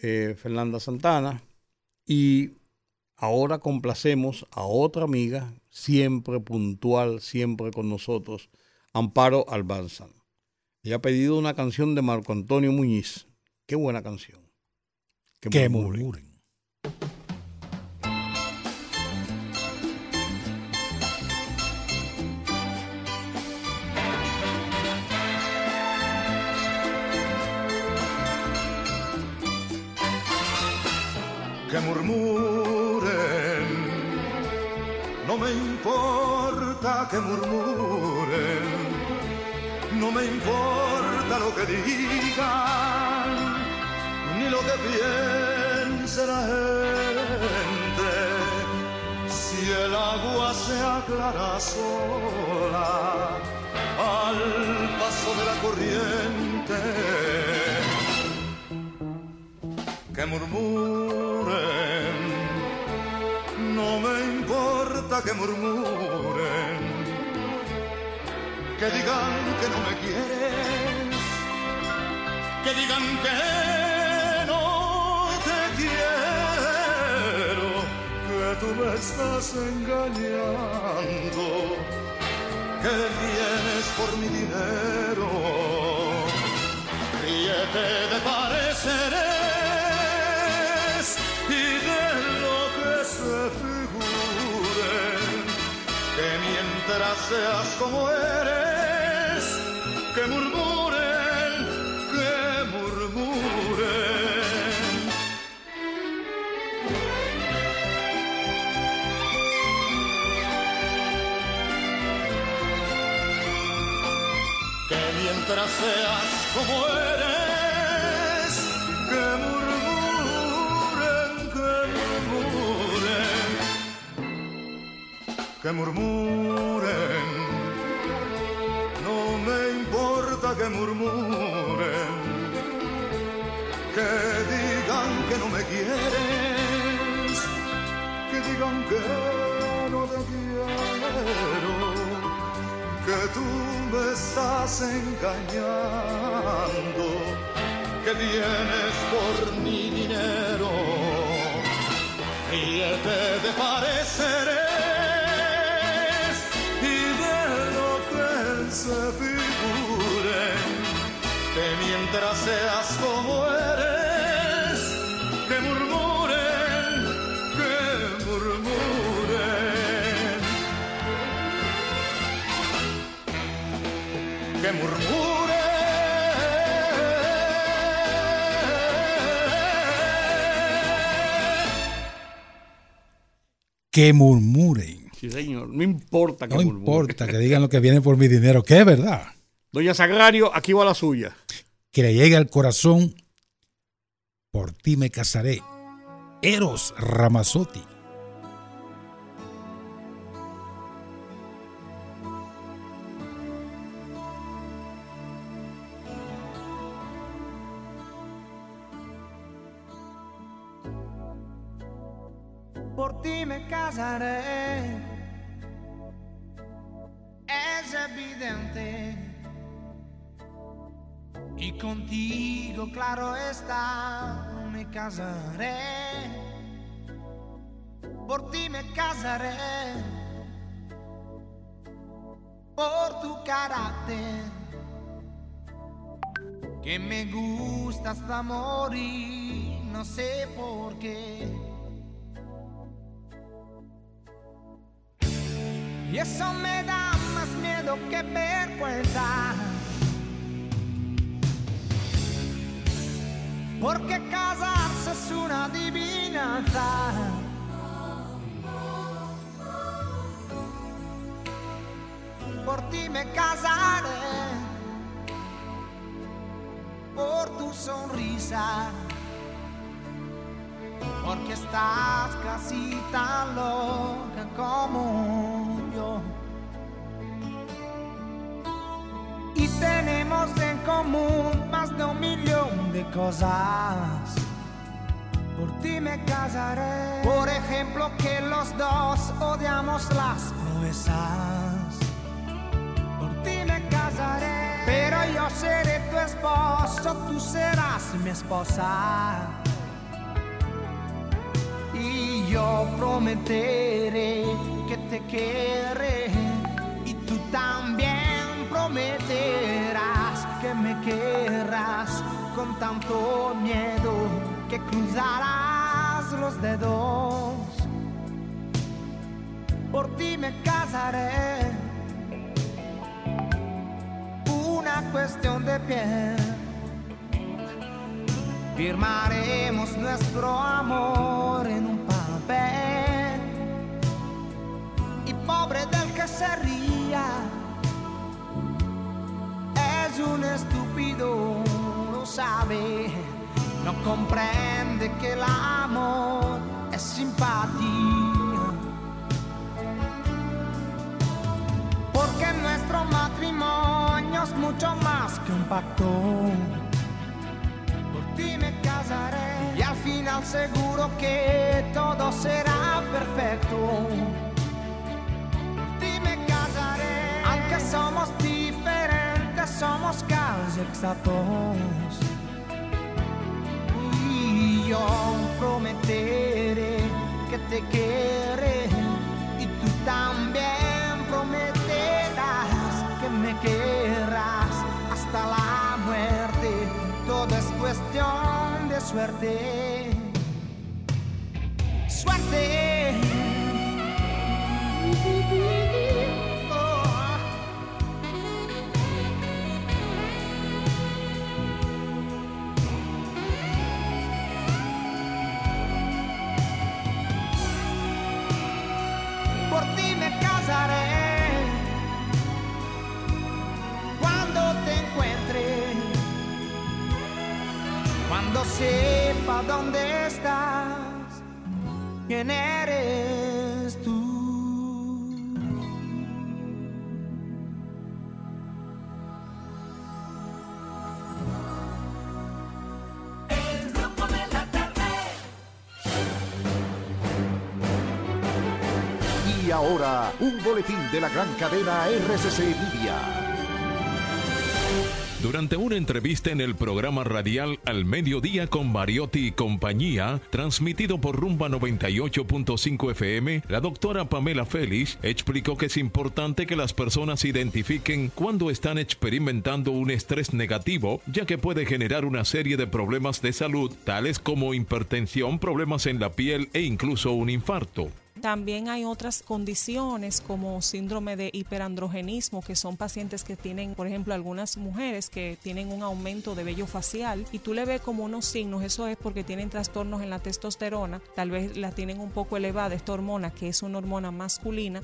eh, Fernanda Santana. Y ahora complacemos a otra amiga, siempre puntual, siempre con nosotros, Amparo Albanzan. Ella ha pedido una canción de Marco Antonio Muñiz. Qué buena canción. Que murmuren. que no me importa que murmuren, no me importa lo que digan, ni lo que piense la gente, si el agua se aclara sola al paso de la corriente que murmuren, no me importa que murmuren, que digan que no me quieres, que digan que no te quiero, que tú me estás engañando, que vienes por mi dinero, ríete de pareceres mientras seas como eres, que murmuren, que murmuren. Que mientras seas como eres, que murmuren. No me importa que murmuren, que digan que no me quieres, que digan que no te quiero, que tú me estás engañando, que vienes por mi dinero, ríete de pareceres mientras seas como eres, que murmuren, que murmuren. que murmure. Que murmuren. Sí, señor. No importa que No murmuren. importa que digan lo que viene por mi dinero, que es verdad. Doña Sagrario, aquí va la suya. Que le llegue al corazón, por ti me casaré. Eros Ramazzotti. Un boletín de la gran cadena RCC Libia. Durante una entrevista en el programa radial Al Mediodía con Mariotti y compañía, transmitido por Rumba 98.5 FM, la doctora Pamela Félix explicó que es importante que las personas identifiquen cuando están experimentando un estrés negativo, ya que puede generar una serie de problemas de salud, tales como hipertensión, problemas en la piel e incluso un infarto. También hay otras condiciones como síndrome de hiperandrogenismo, que son pacientes que tienen, por ejemplo, algunas mujeres que tienen un aumento de vello facial y tú le ves como unos signos, eso es porque tienen trastornos en la testosterona, tal vez la tienen un poco elevada esta hormona, que es una hormona masculina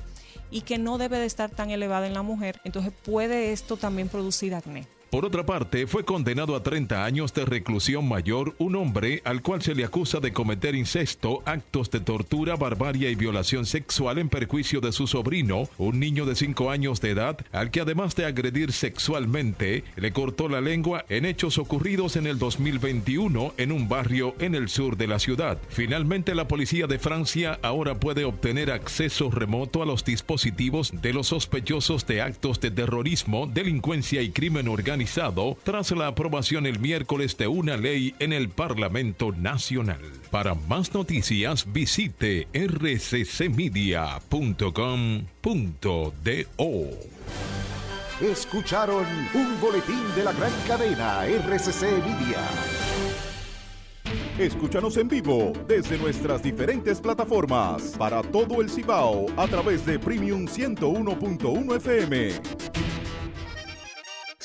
y que no debe de estar tan elevada en la mujer, entonces puede esto también producir acné. Por otra parte, fue condenado a 30 años de reclusión mayor un hombre al cual se le acusa de cometer incesto, actos de tortura, barbarie y violación sexual en perjuicio de su sobrino, un niño de 5 años de edad, al que además de agredir sexualmente, le cortó la lengua en hechos ocurridos en el 2021 en un barrio en el sur de la ciudad. Finalmente, la policía de Francia ahora puede obtener acceso remoto a los dispositivos de los sospechosos de actos de terrorismo, delincuencia y crimen tras la aprobación el miércoles de una ley en el Parlamento Nacional. Para más noticias visite rccmedia.com.do. Escucharon un boletín de la gran cadena RCC Media. Escúchanos en vivo desde nuestras diferentes plataformas para todo el Cibao a través de Premium 101.1 FM.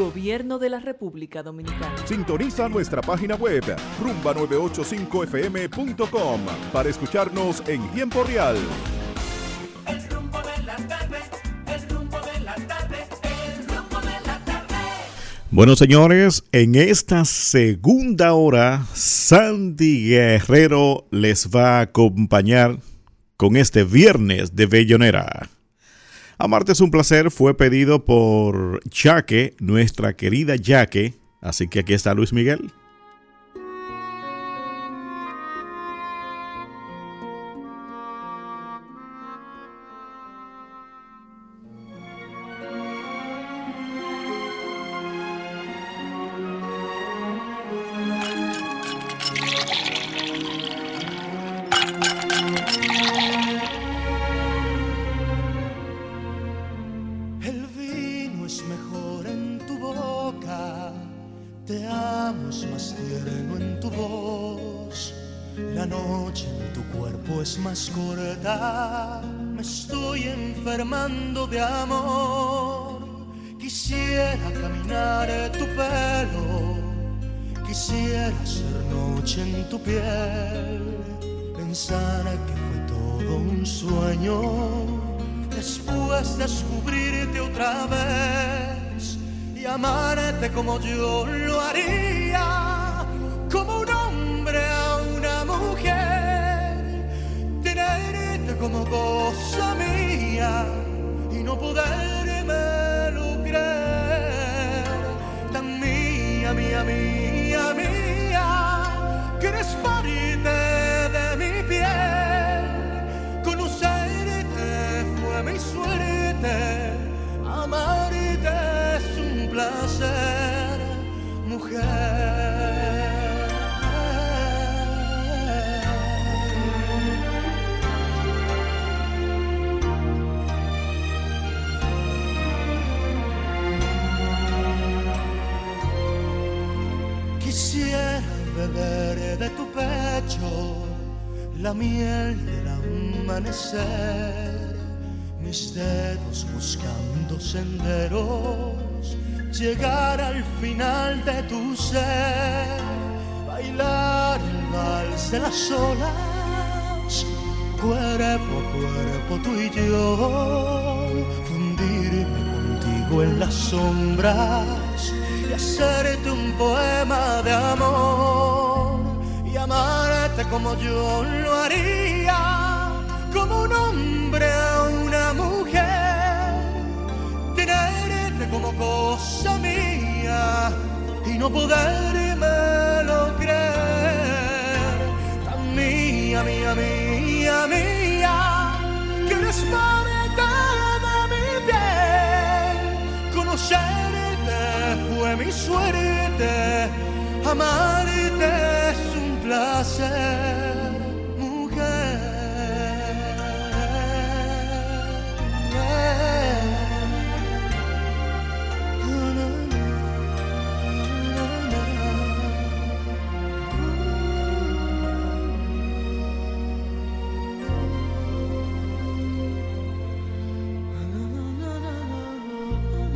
Gobierno de la República Dominicana. Sintoniza nuestra página web rumba985fm.com para escucharnos en tiempo real. El rumbo de la tarde, el rumbo de la tarde, el rumbo de la tarde. Bueno, señores, en esta segunda hora, Sandy Guerrero les va a acompañar con este viernes de Bellonera. Amarte es un placer fue pedido por Jaque, nuestra querida Jaque. Así que aquí está Luis Miguel.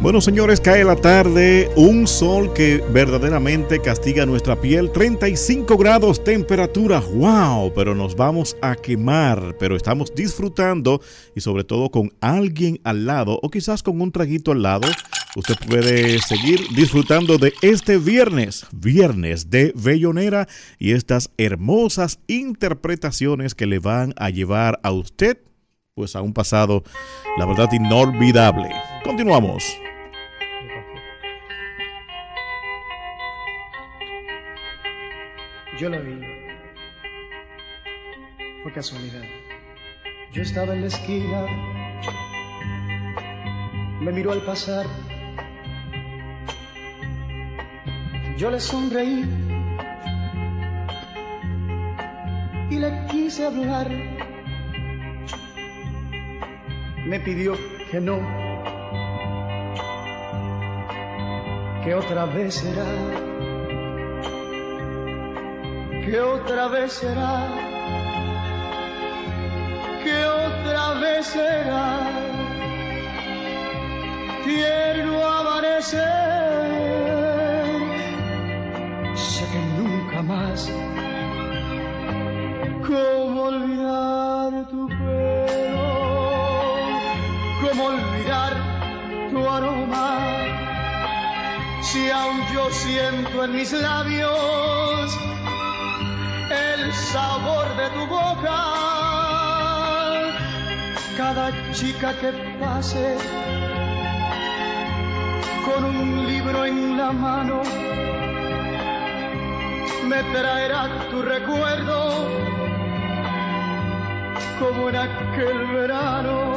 Bueno, señores, cae la tarde, un sol que verdaderamente castiga nuestra piel, 35 grados temperatura, wow, pero nos vamos a quemar, pero estamos disfrutando y sobre todo con alguien al lado o quizás con un traguito al lado. Usted puede seguir disfrutando de este viernes, viernes de Bellonera y estas hermosas interpretaciones que le van a llevar a usted pues a un pasado, la verdad, inolvidable. Continuamos. Yo la vi. Fue casualidad. Yo estaba en la esquina. Me miró al pasar. Yo le sonreí. Y le quise hablar. Me pidió que no. Que otra vez será que otra vez será, que otra vez será, tierno amanecer, sé que nunca más, cómo olvidar tu pelo, cómo olvidar tu aroma, si aún yo siento en mis labios, el sabor de tu boca. Cada chica que pase con un libro en la mano me traerá tu recuerdo como en aquel verano.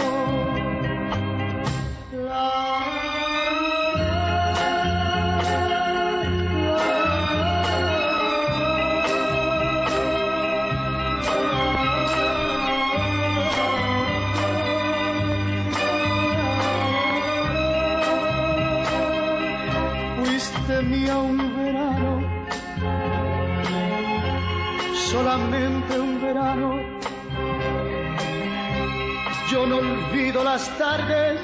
Un verano, solamente un verano. Yo no olvido las tardes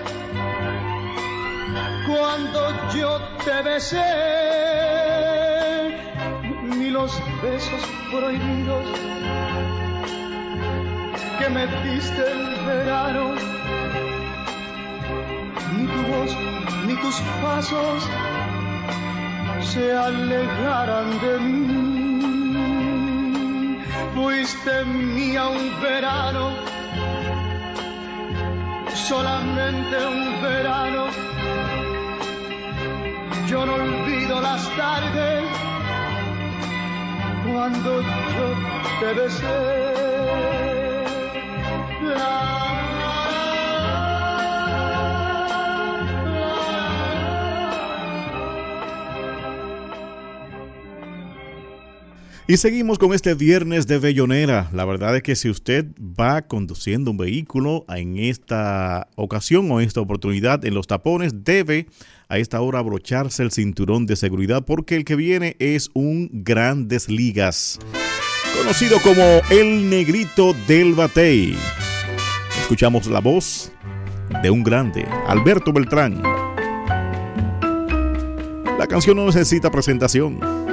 cuando yo te besé, ni los besos prohibidos que me diste el verano, ni tu voz, ni tus pasos se alejaran de mí. Fuiste mía un verano, solamente un verano. Yo no olvido las tardes cuando yo te besé. La- Y seguimos con este viernes de Bellonera. La verdad es que si usted va conduciendo un vehículo en esta ocasión o en esta oportunidad en los tapones, debe a esta hora abrocharse el cinturón de seguridad porque el que viene es un Grandes Ligas, conocido como el negrito del batey. Escuchamos la voz de un grande, Alberto Beltrán. La canción no necesita presentación.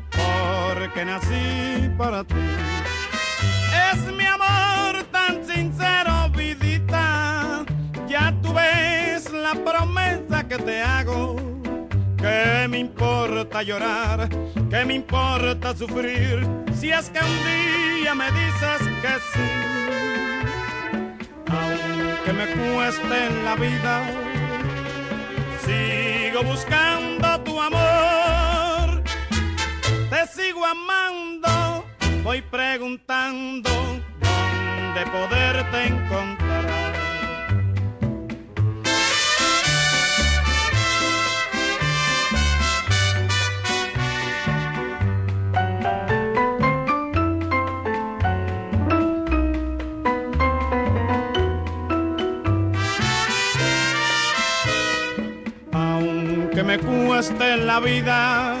porque nací para ti. Es mi amor tan sincero, vidita. Ya tú ves la promesa que te hago. Que me importa llorar, que me importa sufrir, si es que un día me dices que sí. Aunque me cueste en la vida, sigo buscando tu amor te sigo amando, voy preguntando dónde poderte encontrar. Aunque me cueste la vida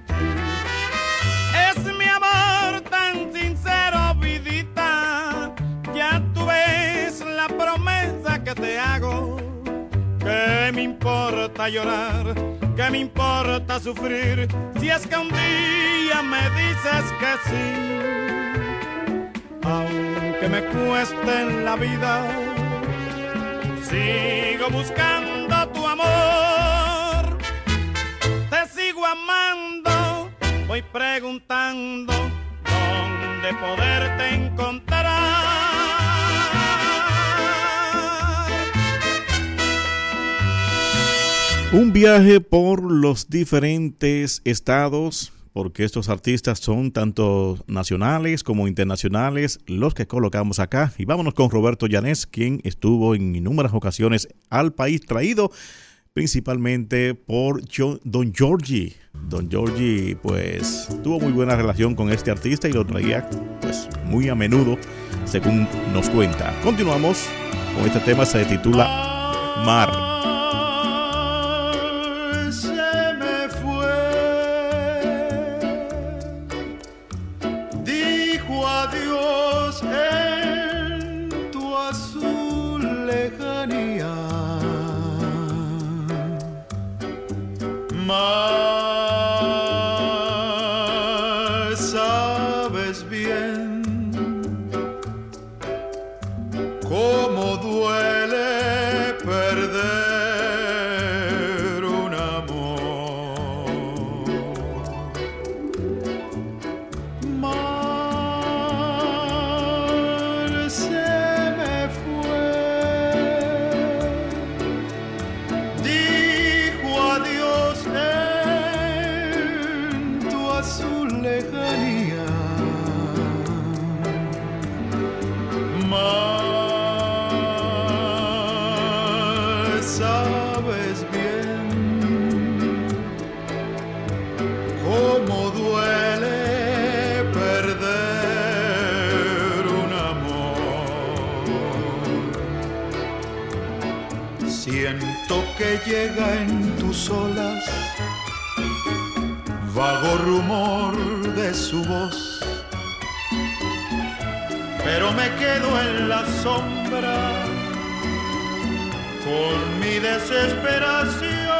Promesa que te hago. ¿Qué me importa llorar? ¿Qué me importa sufrir? Si es que un día me dices que sí aunque me cueste la vida, sigo buscando tu amor, te sigo amando, voy preguntando dónde poderte encontrar. Un viaje por los diferentes estados, porque estos artistas son tanto nacionales como internacionales los que colocamos acá. Y vámonos con Roberto Llanés, quien estuvo en innumerables ocasiones al país, traído principalmente por Don Giorgi. Don Giorgi, pues, tuvo muy buena relación con este artista y lo traía, pues, muy a menudo, según nos cuenta. Continuamos con este tema, se titula Mar. Oh. Llega en tus olas vago rumor de su voz pero me quedo en la sombra con mi desesperación.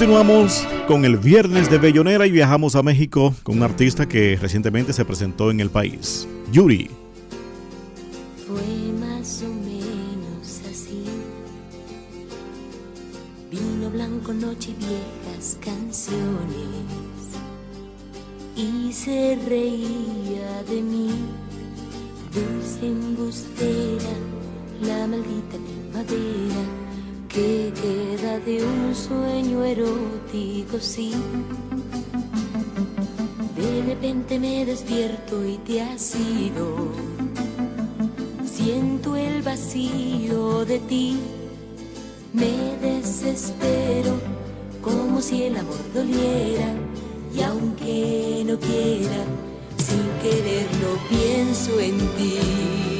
Continuamos con el viernes de Bellonera y viajamos a México con un artista que recientemente se presentó en el país, Yuri. Fue más o menos así. Vino blanco, noche y viejas canciones. Y se reía de mí, dulce embustera, la maldita primavera que de un sueño erótico, sí. De repente me despierto y te has ido. Siento el vacío de ti, me desespero como si el amor doliera y aunque no quiera, sin quererlo pienso en ti.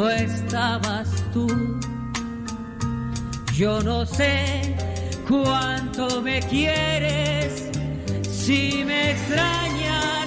no estabas tú. Yo no sé cuánto me quieres, si me extrañas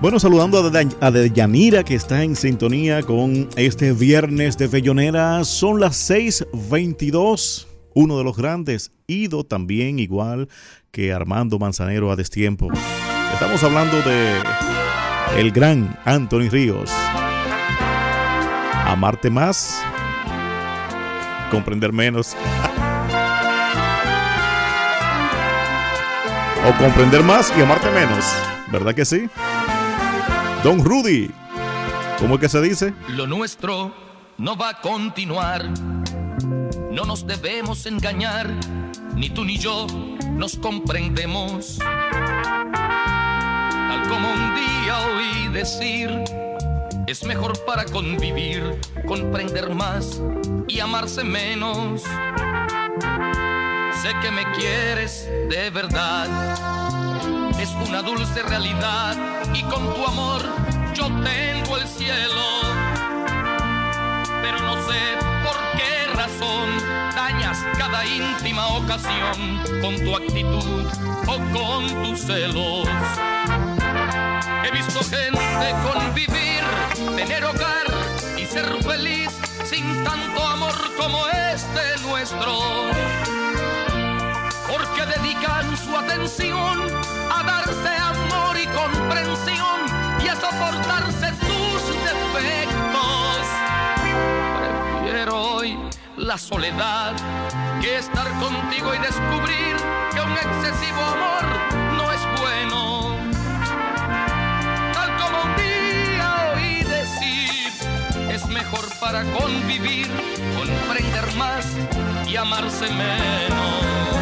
Bueno, saludando a, de Deyanira que está en sintonía con este viernes de Bellonera. Son las 6:22. Uno de los grandes, ido también igual que Armando Manzanero a destiempo. Estamos hablando de el gran Anthony Ríos. Amarte más, comprender menos. o comprender más y amarte menos. ¿Verdad que sí? Don Rudy, ¿cómo es que se dice? Lo nuestro no va a continuar. No nos debemos engañar, ni tú ni yo nos comprendemos. Tal como un día oí decir, es mejor para convivir, comprender más y amarse menos. Sé que me quieres de verdad, una dulce realidad y con tu amor yo tengo el cielo. Pero no sé por qué razón dañas cada íntima ocasión con tu actitud o con tus celos. He visto gente convivir, tener hogar y ser feliz sin tanto amor como este nuestro. Porque dedican su atención a darse amor y comprensión y a soportarse sus defectos. Prefiero hoy la soledad que estar contigo y descubrir que un excesivo amor no es bueno. Tal como un día oí decir, es mejor para convivir, comprender más y amarse menos.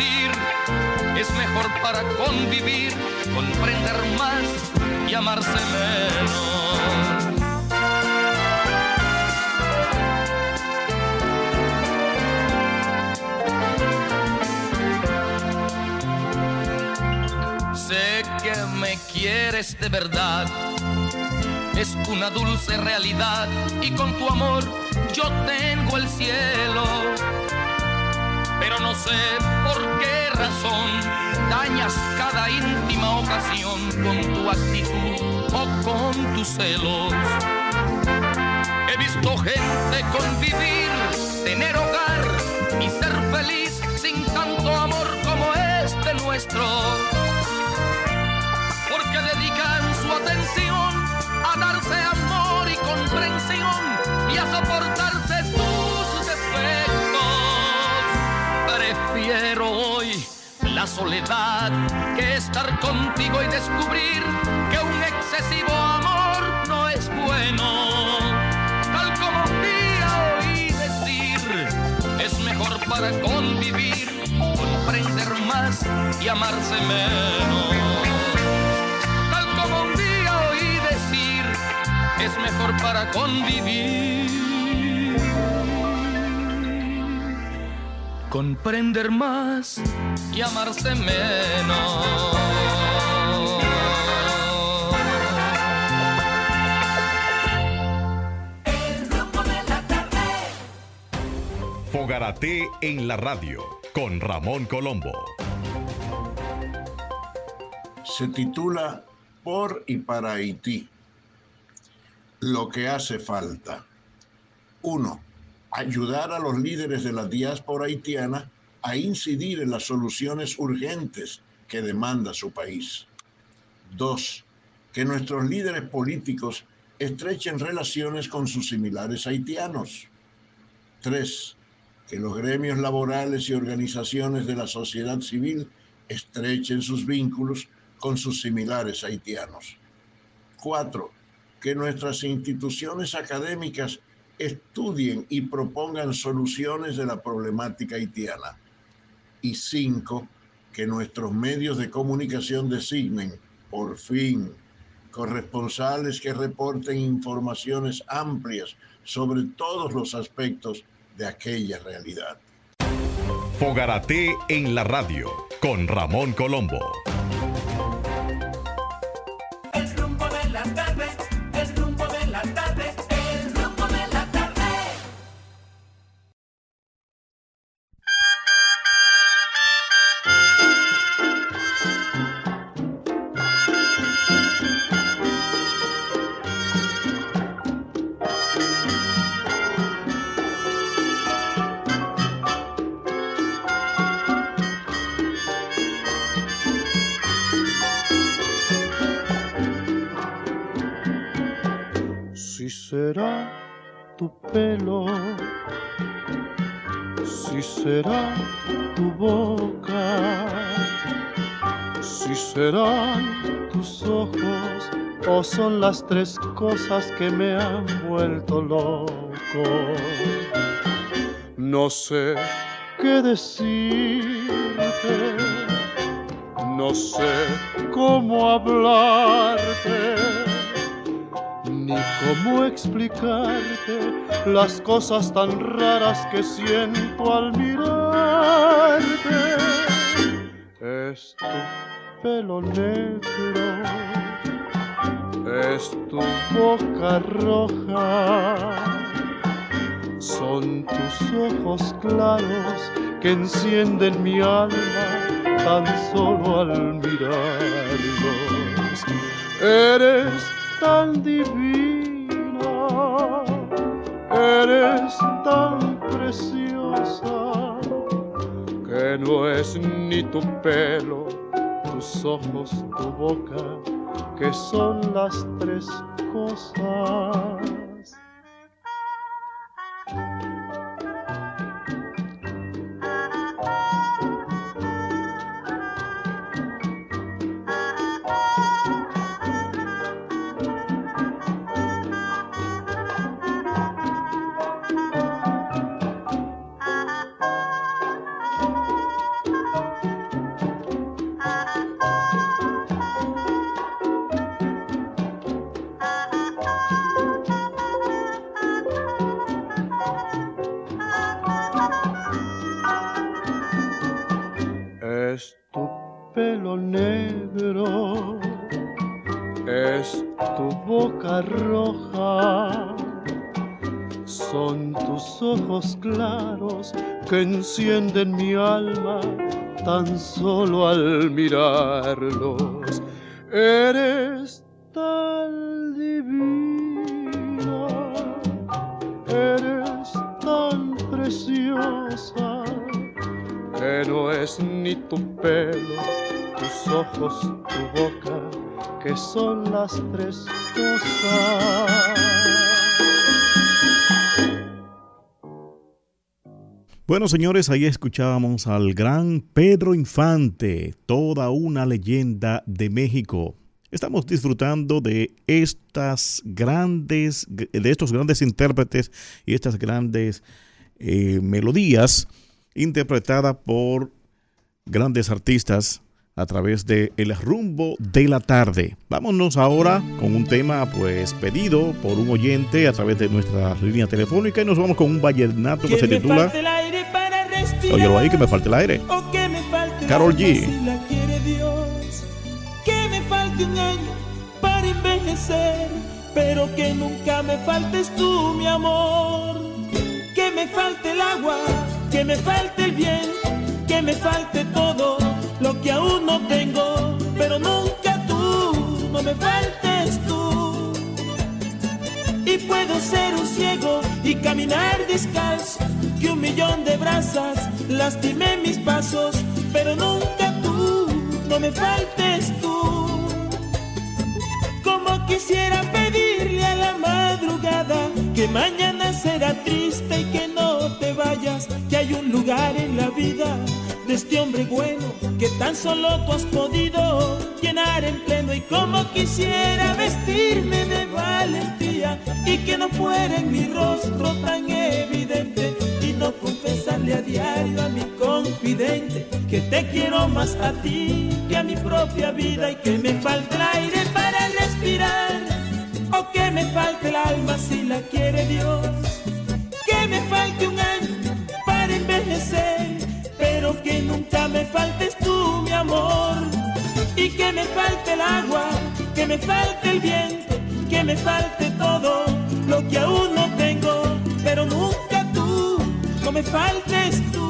Es mejor para convivir, comprender más y amarse menos. Sé que me quieres de verdad, es una dulce realidad y con tu amor yo tengo el cielo. Pero no sé por qué razón dañas cada íntima ocasión con tu actitud o con tus celos. He visto gente convivir, tener hogar y ser feliz sin tanto amor como este nuestro. Soledad que estar contigo y descubrir que un excesivo amor no es bueno. Tal como un día oí decir, es mejor para convivir, comprender más y amarse menos. Tal como un día oí decir, es mejor para convivir. Comprender más y amarse menos. Fogarate en la radio con Ramón Colombo. se titula Por y para Haití. Lo que hace falta. Uno, ayudar a los líderes de la diáspora haitiana a incidir en las soluciones urgentes que demanda su país. Dos, que nuestros líderes políticos estrechen relaciones con sus similares haitianos. Tres, que los gremios laborales y organizaciones de la sociedad civil estrechen sus vínculos con sus similares haitianos. Cuatro, que nuestras instituciones académicas estudien y propongan soluciones de la problemática haitiana. Y cinco, que nuestros medios de comunicación designen, por fin, corresponsales que reporten informaciones amplias sobre todos los aspectos de aquella realidad. Fogarate en la radio con Ramón Colombo. Serán tus ojos o son las tres cosas que me han vuelto loco. No sé qué decirte, no sé cómo hablarte, ni cómo explicarte las cosas tan raras que siento al mirarte. Es pelo negro, es tu boca roja son tus ojos claros que encienden mi alma tan solo al mirarlos. Eres tan divina, eres tan preciosa, que no es ni tu pelo, tus ojos, tu boca, que son las tres cosas. Negro, es tu boca roja, son tus ojos claros que encienden mi alma tan solo al mirarlos. Eres tan divina, eres tan preciosa. Que no es ni tu pelo, tus ojos, tu boca, que son las tres cosas. Bueno, señores, ahí escuchábamos al gran Pedro Infante, toda una leyenda de México. Estamos disfrutando de estas grandes, de estos grandes intérpretes y estas grandes eh, melodías interpretadas por grandes artistas a través de El rumbo de la tarde. Vámonos ahora con un tema pues pedido por un oyente a través de nuestra línea telefónica y nos vamos con un vallenato que, Que se me titula falte el aire para respirar. Óyelo ahí que me falta el aire. O que me falte alma G. si la quiere Dios. Que me falte un año para envejecer, pero que nunca me faltes tú, mi amor. Que me falte el agua, que me falte el viento, que me falte todo lo que aún no tengo, pero nunca tú, no me faltes tú. Y puedo ser un ciego y caminar descalzo, que un millón de brasas lastimé mis pasos, pero nunca tú, no me faltes tú. Como quisiera pedirle a la madrugada que mañana será triste y que no te vayas, que hay un lugar en la vida de este hombre bueno que tan solo tú has podido llenar en pleno y como quisiera vestirme de valentía y que no fuera en mi rostro tan evidente y no confesarle a diario a mi confidente que te quiero más a ti que a mi propia vida y que me falta el aire para respirar o que me falte el alma si la quiere Dios. Que me falte un año para envejecer pero que nunca me faltes tú, mi amor. Y que me falte el agua, que me falte el viento, que me falte todo lo que aún no tengo, pero nunca tú, no me faltes tú.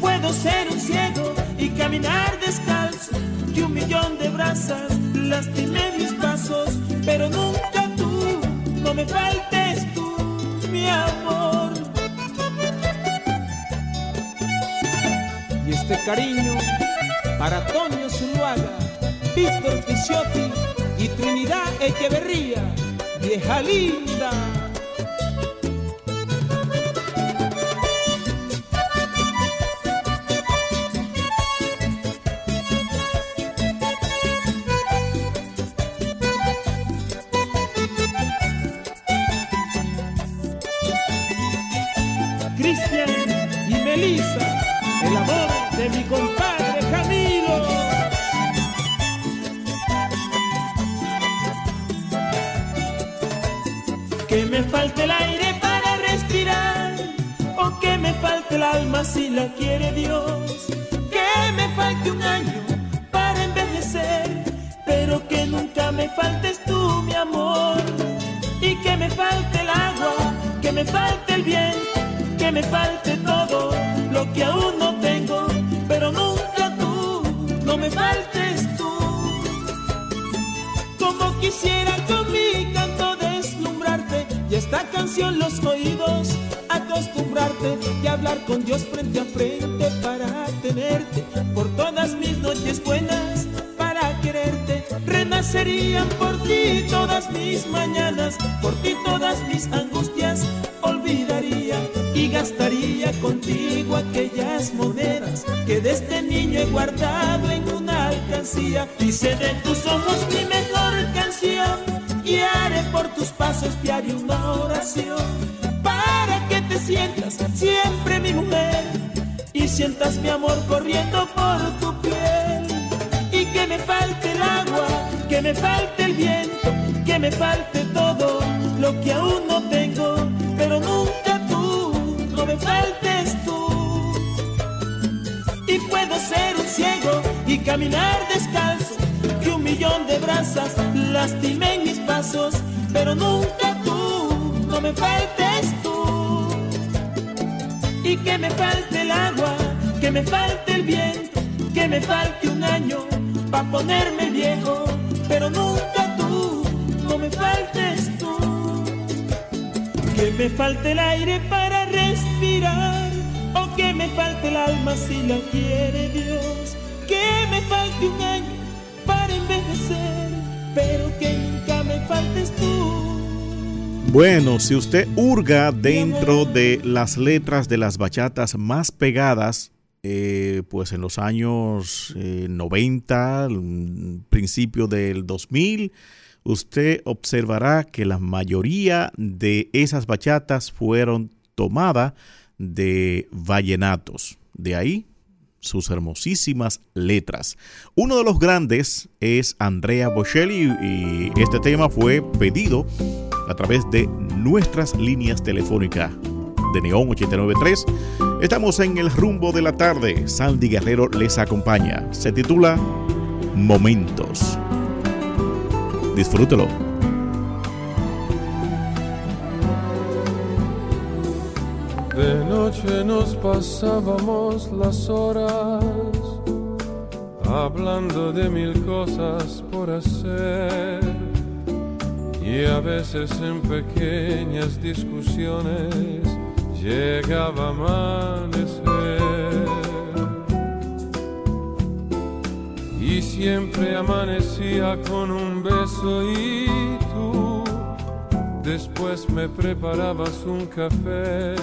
Puedo ser un ciego y caminar descalzo, que un millón de brasas lastimé mis pasos, pero nunca tú, no me faltes tú, mi amor. este cariño para Toño Zuluaga, Víctor Ticiotti y Trinidad Echeverría, vieja linda. Cristian y Melissa el amor de mi compadre Camilo. Que me falte el aire para respirar, o que me falte el alma si la quiere Dios. Que me falte un año para envejecer, pero que nunca me faltes tú, mi amor. Y que me falte el agua, que me falte el viento, que me falte todo lo que aún no tengo, pero nunca tú, no me faltes tú. Como quisiera con mi canto deslumbrarte y esta canción los oídos acostumbrarte y hablar con Dios frente a frente para tenerte por todas mis noches buenas para quererte renacerían por ti todas mis mañanas por ti todas mis angustias olvidaría y gastaría contigo aquellas monedas que desde niño he guardado en una alcancía. Hice de tus ojos mi mejor canción y haré por tus pasos diario una oración para que te sientas siempre mi mujer y sientas mi amor corriendo por tu piel y que me falte el agua, que me falte el viento, que me falte todo lo que aún no tengo, pero no faltes tú. Y puedo ser un ciego y caminar descalzo, que un millón de brasas lastimen mis pasos, pero nunca tú, no me faltes tú. Y que me falte el agua, que me falte el viento, que me falte un año pa' ponerme viejo, pero nunca tú, no me faltes tú. Que me falte el aire para respirar, o que me falte el alma si la quiere Dios. Que me falte un año para envejecer, pero que nunca me faltes tú. Bueno, si usted hurga dentro de las letras de las bachatas más pegadas, eh, pues en los años eh, 90, mm, principio del 2000, usted observará que la mayoría de esas bachatas fueron tomadas de vallenatos. De ahí sus hermosísimas letras. Uno de los grandes es Andrea Bocelli y este tema fue pedido a través de nuestras líneas telefónicas de Neón 893. Estamos en el rumbo de la tarde. Sandy Guerrero les acompaña. Se titula Momentos. Disfrútelo. De noche nos pasábamos las horas hablando de mil cosas por hacer. Y a veces en pequeñas discusiones llegaba a amanecer. Y siempre amanecía con un beso y tú después me preparabas un café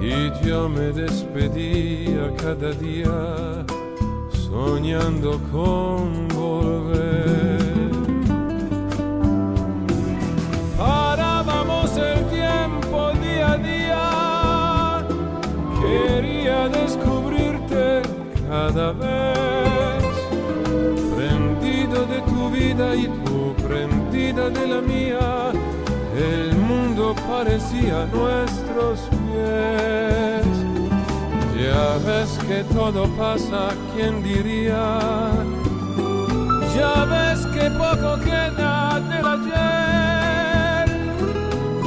y yo me despedía cada día soñando con volver. Parábamos el tiempo día a día, quería descubrirte cada vez, prendido de tu vida y tú prendida de la mía, el mundo parecía nuestros Ya ves que todo pasa, ¿quién diría? Ya ves que poco queda del ayer.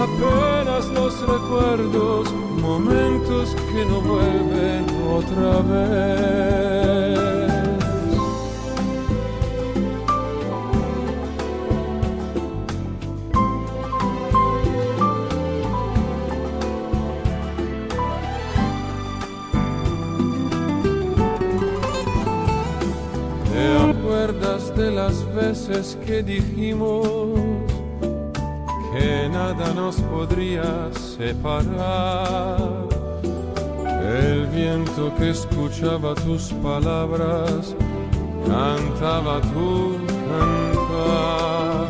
Apenas los recuerdos, momentos que no vuelven otra vez. Veces que dijimos que nada nos podría separar? El viento que escuchaba tus palabras cantaba tu cantar.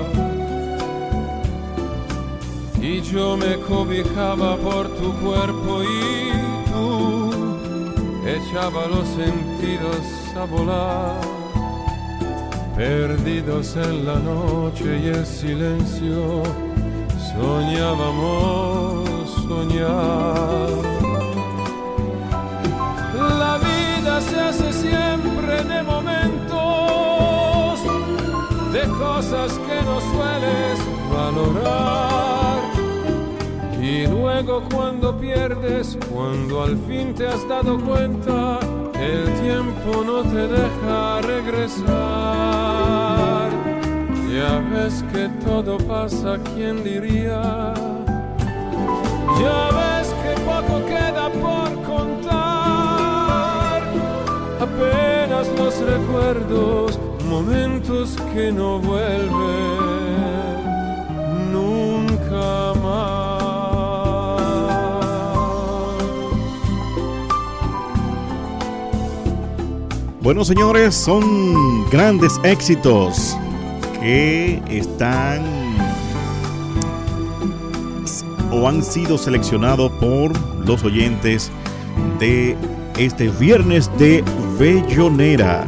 Y yo me cobijaba por tu cuerpo y juventud echaba los sentidos a volar, perdidos en la noche y el silencio, soñábamos soñar. La vida se hace siempre de momentos, de cosas que no sueles valorar. Y luego cuando pierdes, cuando al fin te has dado cuenta, el tiempo no te deja regresar. Ya ves que todo pasa, ¿quién diría? Ya ves que poco queda por contar. Apenas los recuerdos, momentos que no vuelven Bueno, señores, son grandes éxitos que están o han sido seleccionados por los oyentes de este viernes de Bellonera.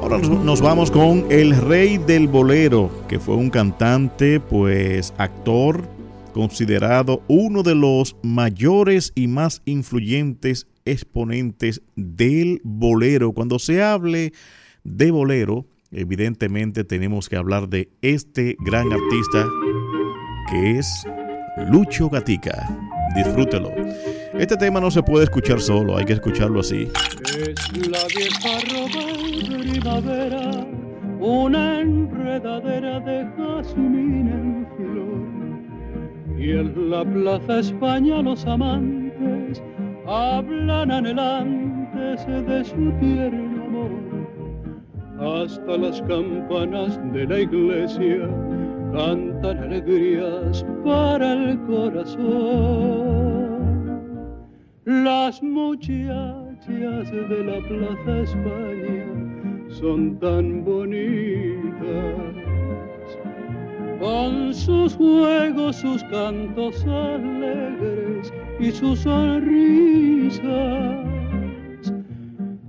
Ahora nos, nos vamos con el rey del bolero, que fue un cantante, pues actor, considerado uno de los mayores y más influyentes exponentes del bolero. Cuando se hable de bolero, evidentemente tenemos que hablar de este gran artista que es Lucho Gatica. Disfrútelo. Este tema no se puede escuchar solo, hay que escucharlo así. Es la vieja roba primavera, una enredadera de jazmín en flor. Y en la plaza España los amantes hablan anhelantes de su tierno amor. Hasta las campanas de la iglesia cantan alegrías para el corazón. Las muchachas de la Plaza España son tan bonitas, con sus juegos, sus cantos alegres y sus sonrisas.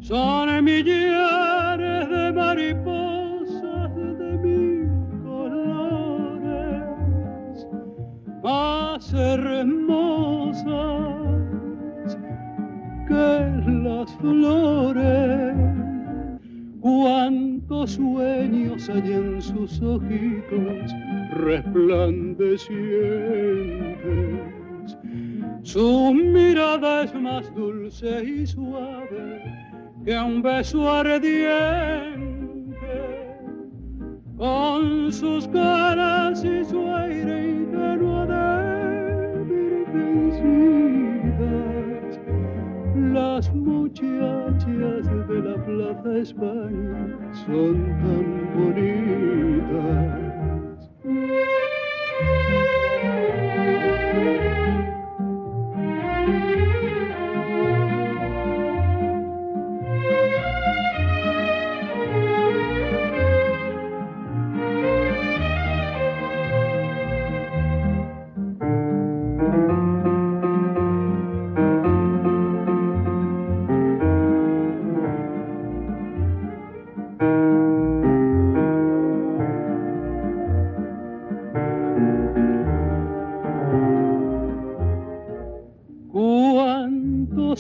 Son millares de mariposas de mil colores, más hermosas que las flores. Cuántos sueños hay en sus ojitos resplandecientes. Su mirada es más dulce y suave que un beso ardiente. Con sus caras y su aire ingenuo de virgencitas, las muchachas de la Plaza España son tan bonitas.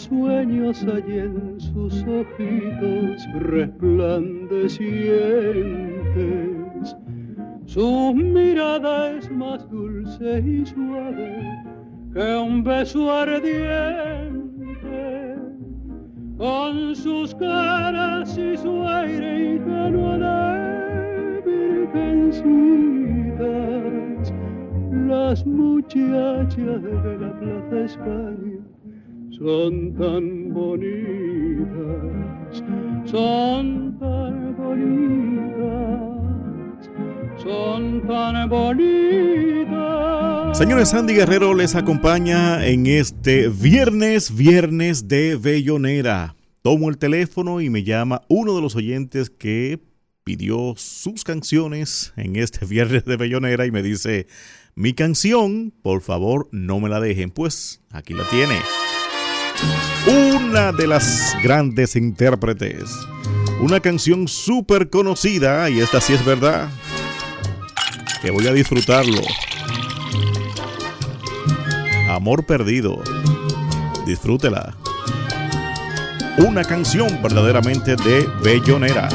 Sueños hay en sus ojitos resplandecientes. Su mirada es más dulce y suave que un beso ardiente. Con sus caras y su aire ingenuo de virgencitas, las muchachas de la Plaza España son tan bonitas, son tan bonitas, son tan bonitas. Señores, Sandy Guerrero les acompaña en este viernes, viernes de Bellonera. Tomo el teléfono y me llama uno de los oyentes que pidió sus canciones en este viernes de Bellonera y me dice, mi canción, por favor, no me la dejen. Pues aquí la tiene. Una de las grandes intérpretes. Una canción súper conocida, y esta sí es verdad, que voy a disfrutarlo. Amor perdido. Disfrútela. Una canción verdaderamente de Bellonera.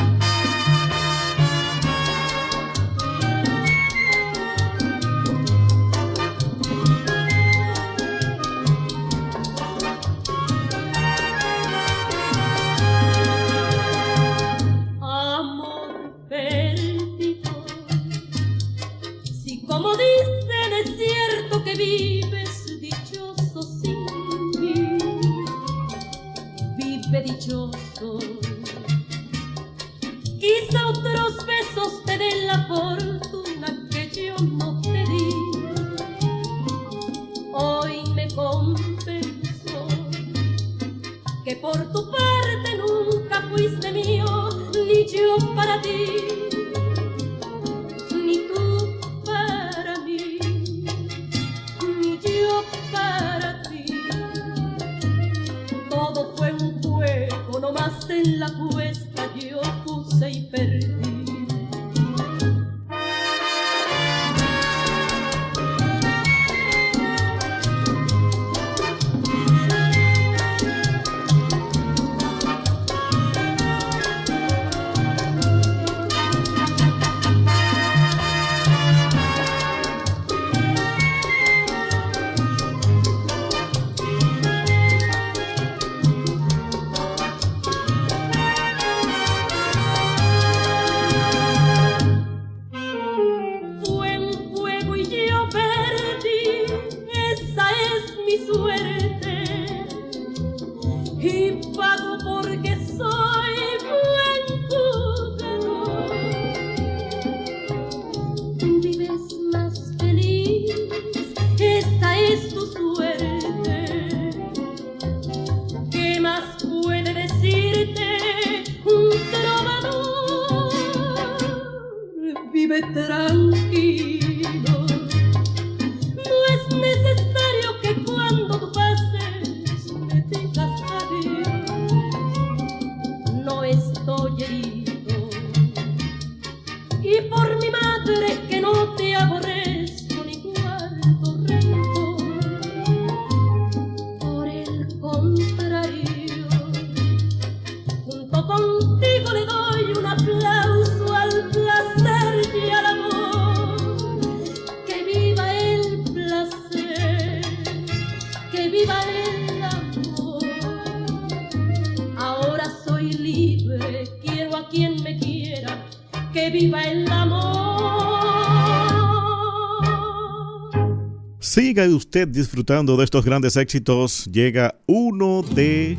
Disfrutando de estos grandes éxitos. Llega uno de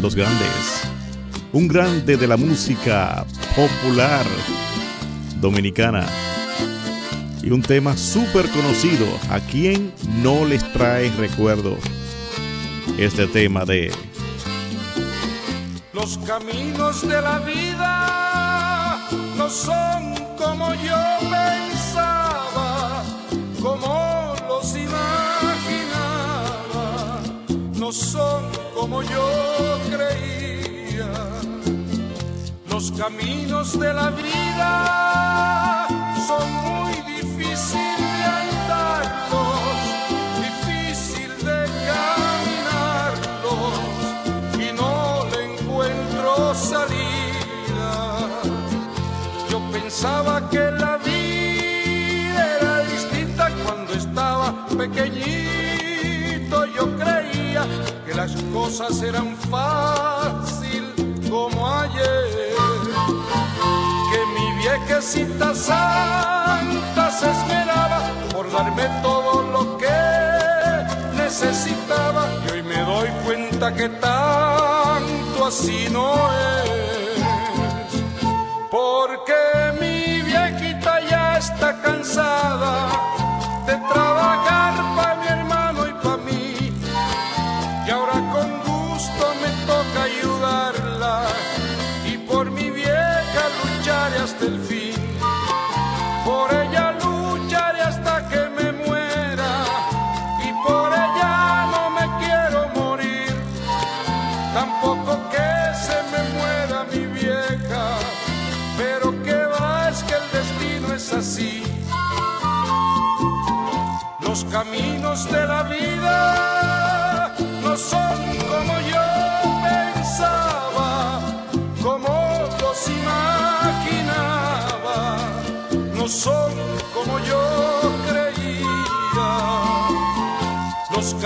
los grandes. Un grande de la música popular dominicana. Y un tema súper conocido. ¿A quien no les trae recuerdo? Este tema de Los caminos de la vida no son como yo pensaba, no son como yo creía. Los caminos de la vida son muy difíciles de andarlos, difícil de caminarlos y no le encuentro salida. Yo pensaba que la vida era distinta cuando estaba pequeñito. Las cosas eran fácil como ayer. Que mi viejecita santa se esmeraba por darme todo lo que necesitaba. Y hoy me doy cuenta que tanto así no es. Porque mi viejita ya está cansada de trabajar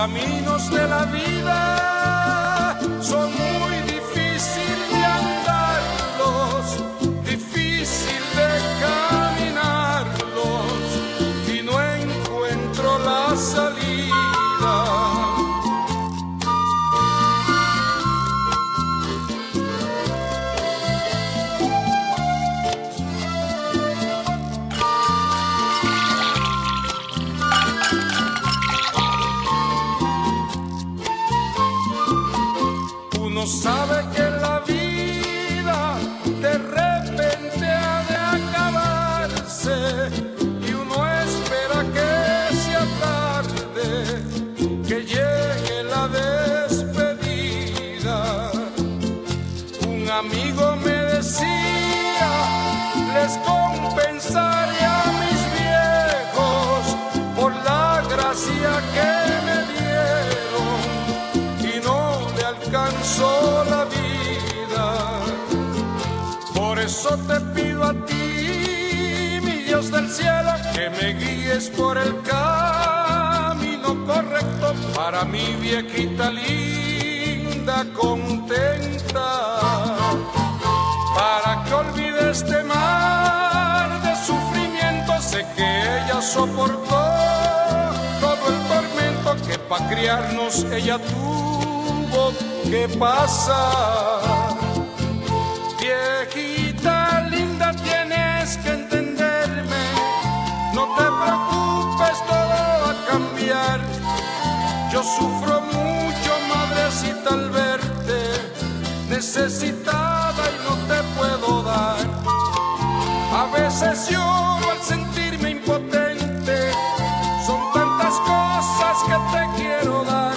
caminos de la vida eso te pido a ti, mi Dios del cielo, que me guíes por el camino correcto para mi viejita linda, contenta, para que olvide este mar de sufrimiento. Sé que ella soportó todo el tormento que para criarnos ella tuvo que pasar. Sufro mucho, madrecita, al verte necesitada y no te puedo dar. A veces lloro al sentirme impotente. Son tantas cosas que te quiero dar.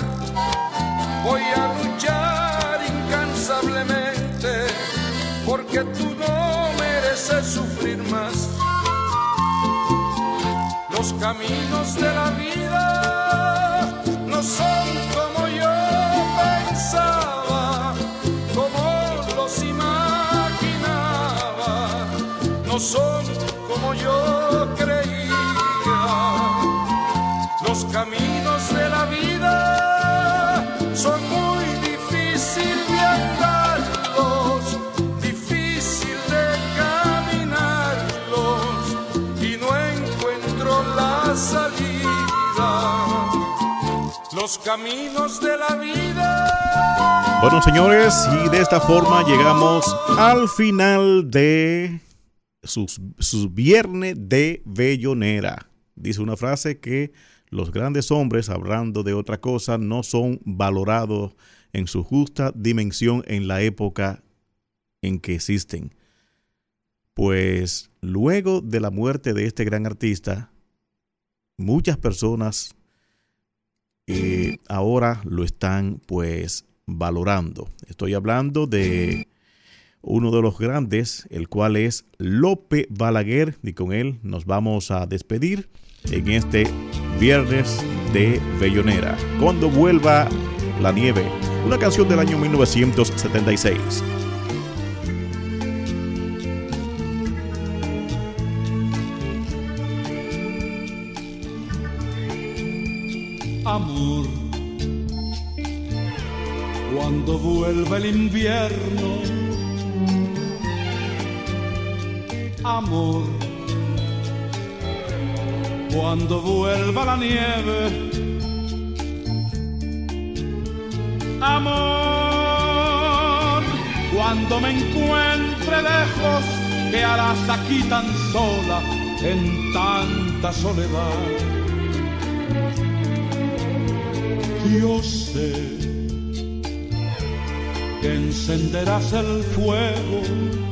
Voy a luchar incansablemente porque tú no mereces sufrir más. Los caminos de la vida son como yo creía. Los caminos de la vida son muy difíciles de andarlos, difícil de caminarlos y no encuentro la salida. Los caminos de la vida. Bueno, señores, y de esta forma llegamos al final de sus, sus viernes de Bellonera. Dice una frase que los grandes hombres, hablando de otra cosa, no son valorados en su justa dimensión en la época en que existen. Pues luego de la muerte de este gran artista, muchas personas eh, ahora lo están pues valorando. Estoy hablando de uno de los grandes, el cual es Lope Balaguer, y con él nos vamos a despedir en este viernes de Bellonera. Cuando vuelva la nieve, una canción del año 1976. amor. Cuando vuelva el invierno, amor. Cuando vuelva la nieve, amor. Cuando me encuentre lejos, que harás aquí tan sola, en tanta soledad? Yo sé que encenderás el fuego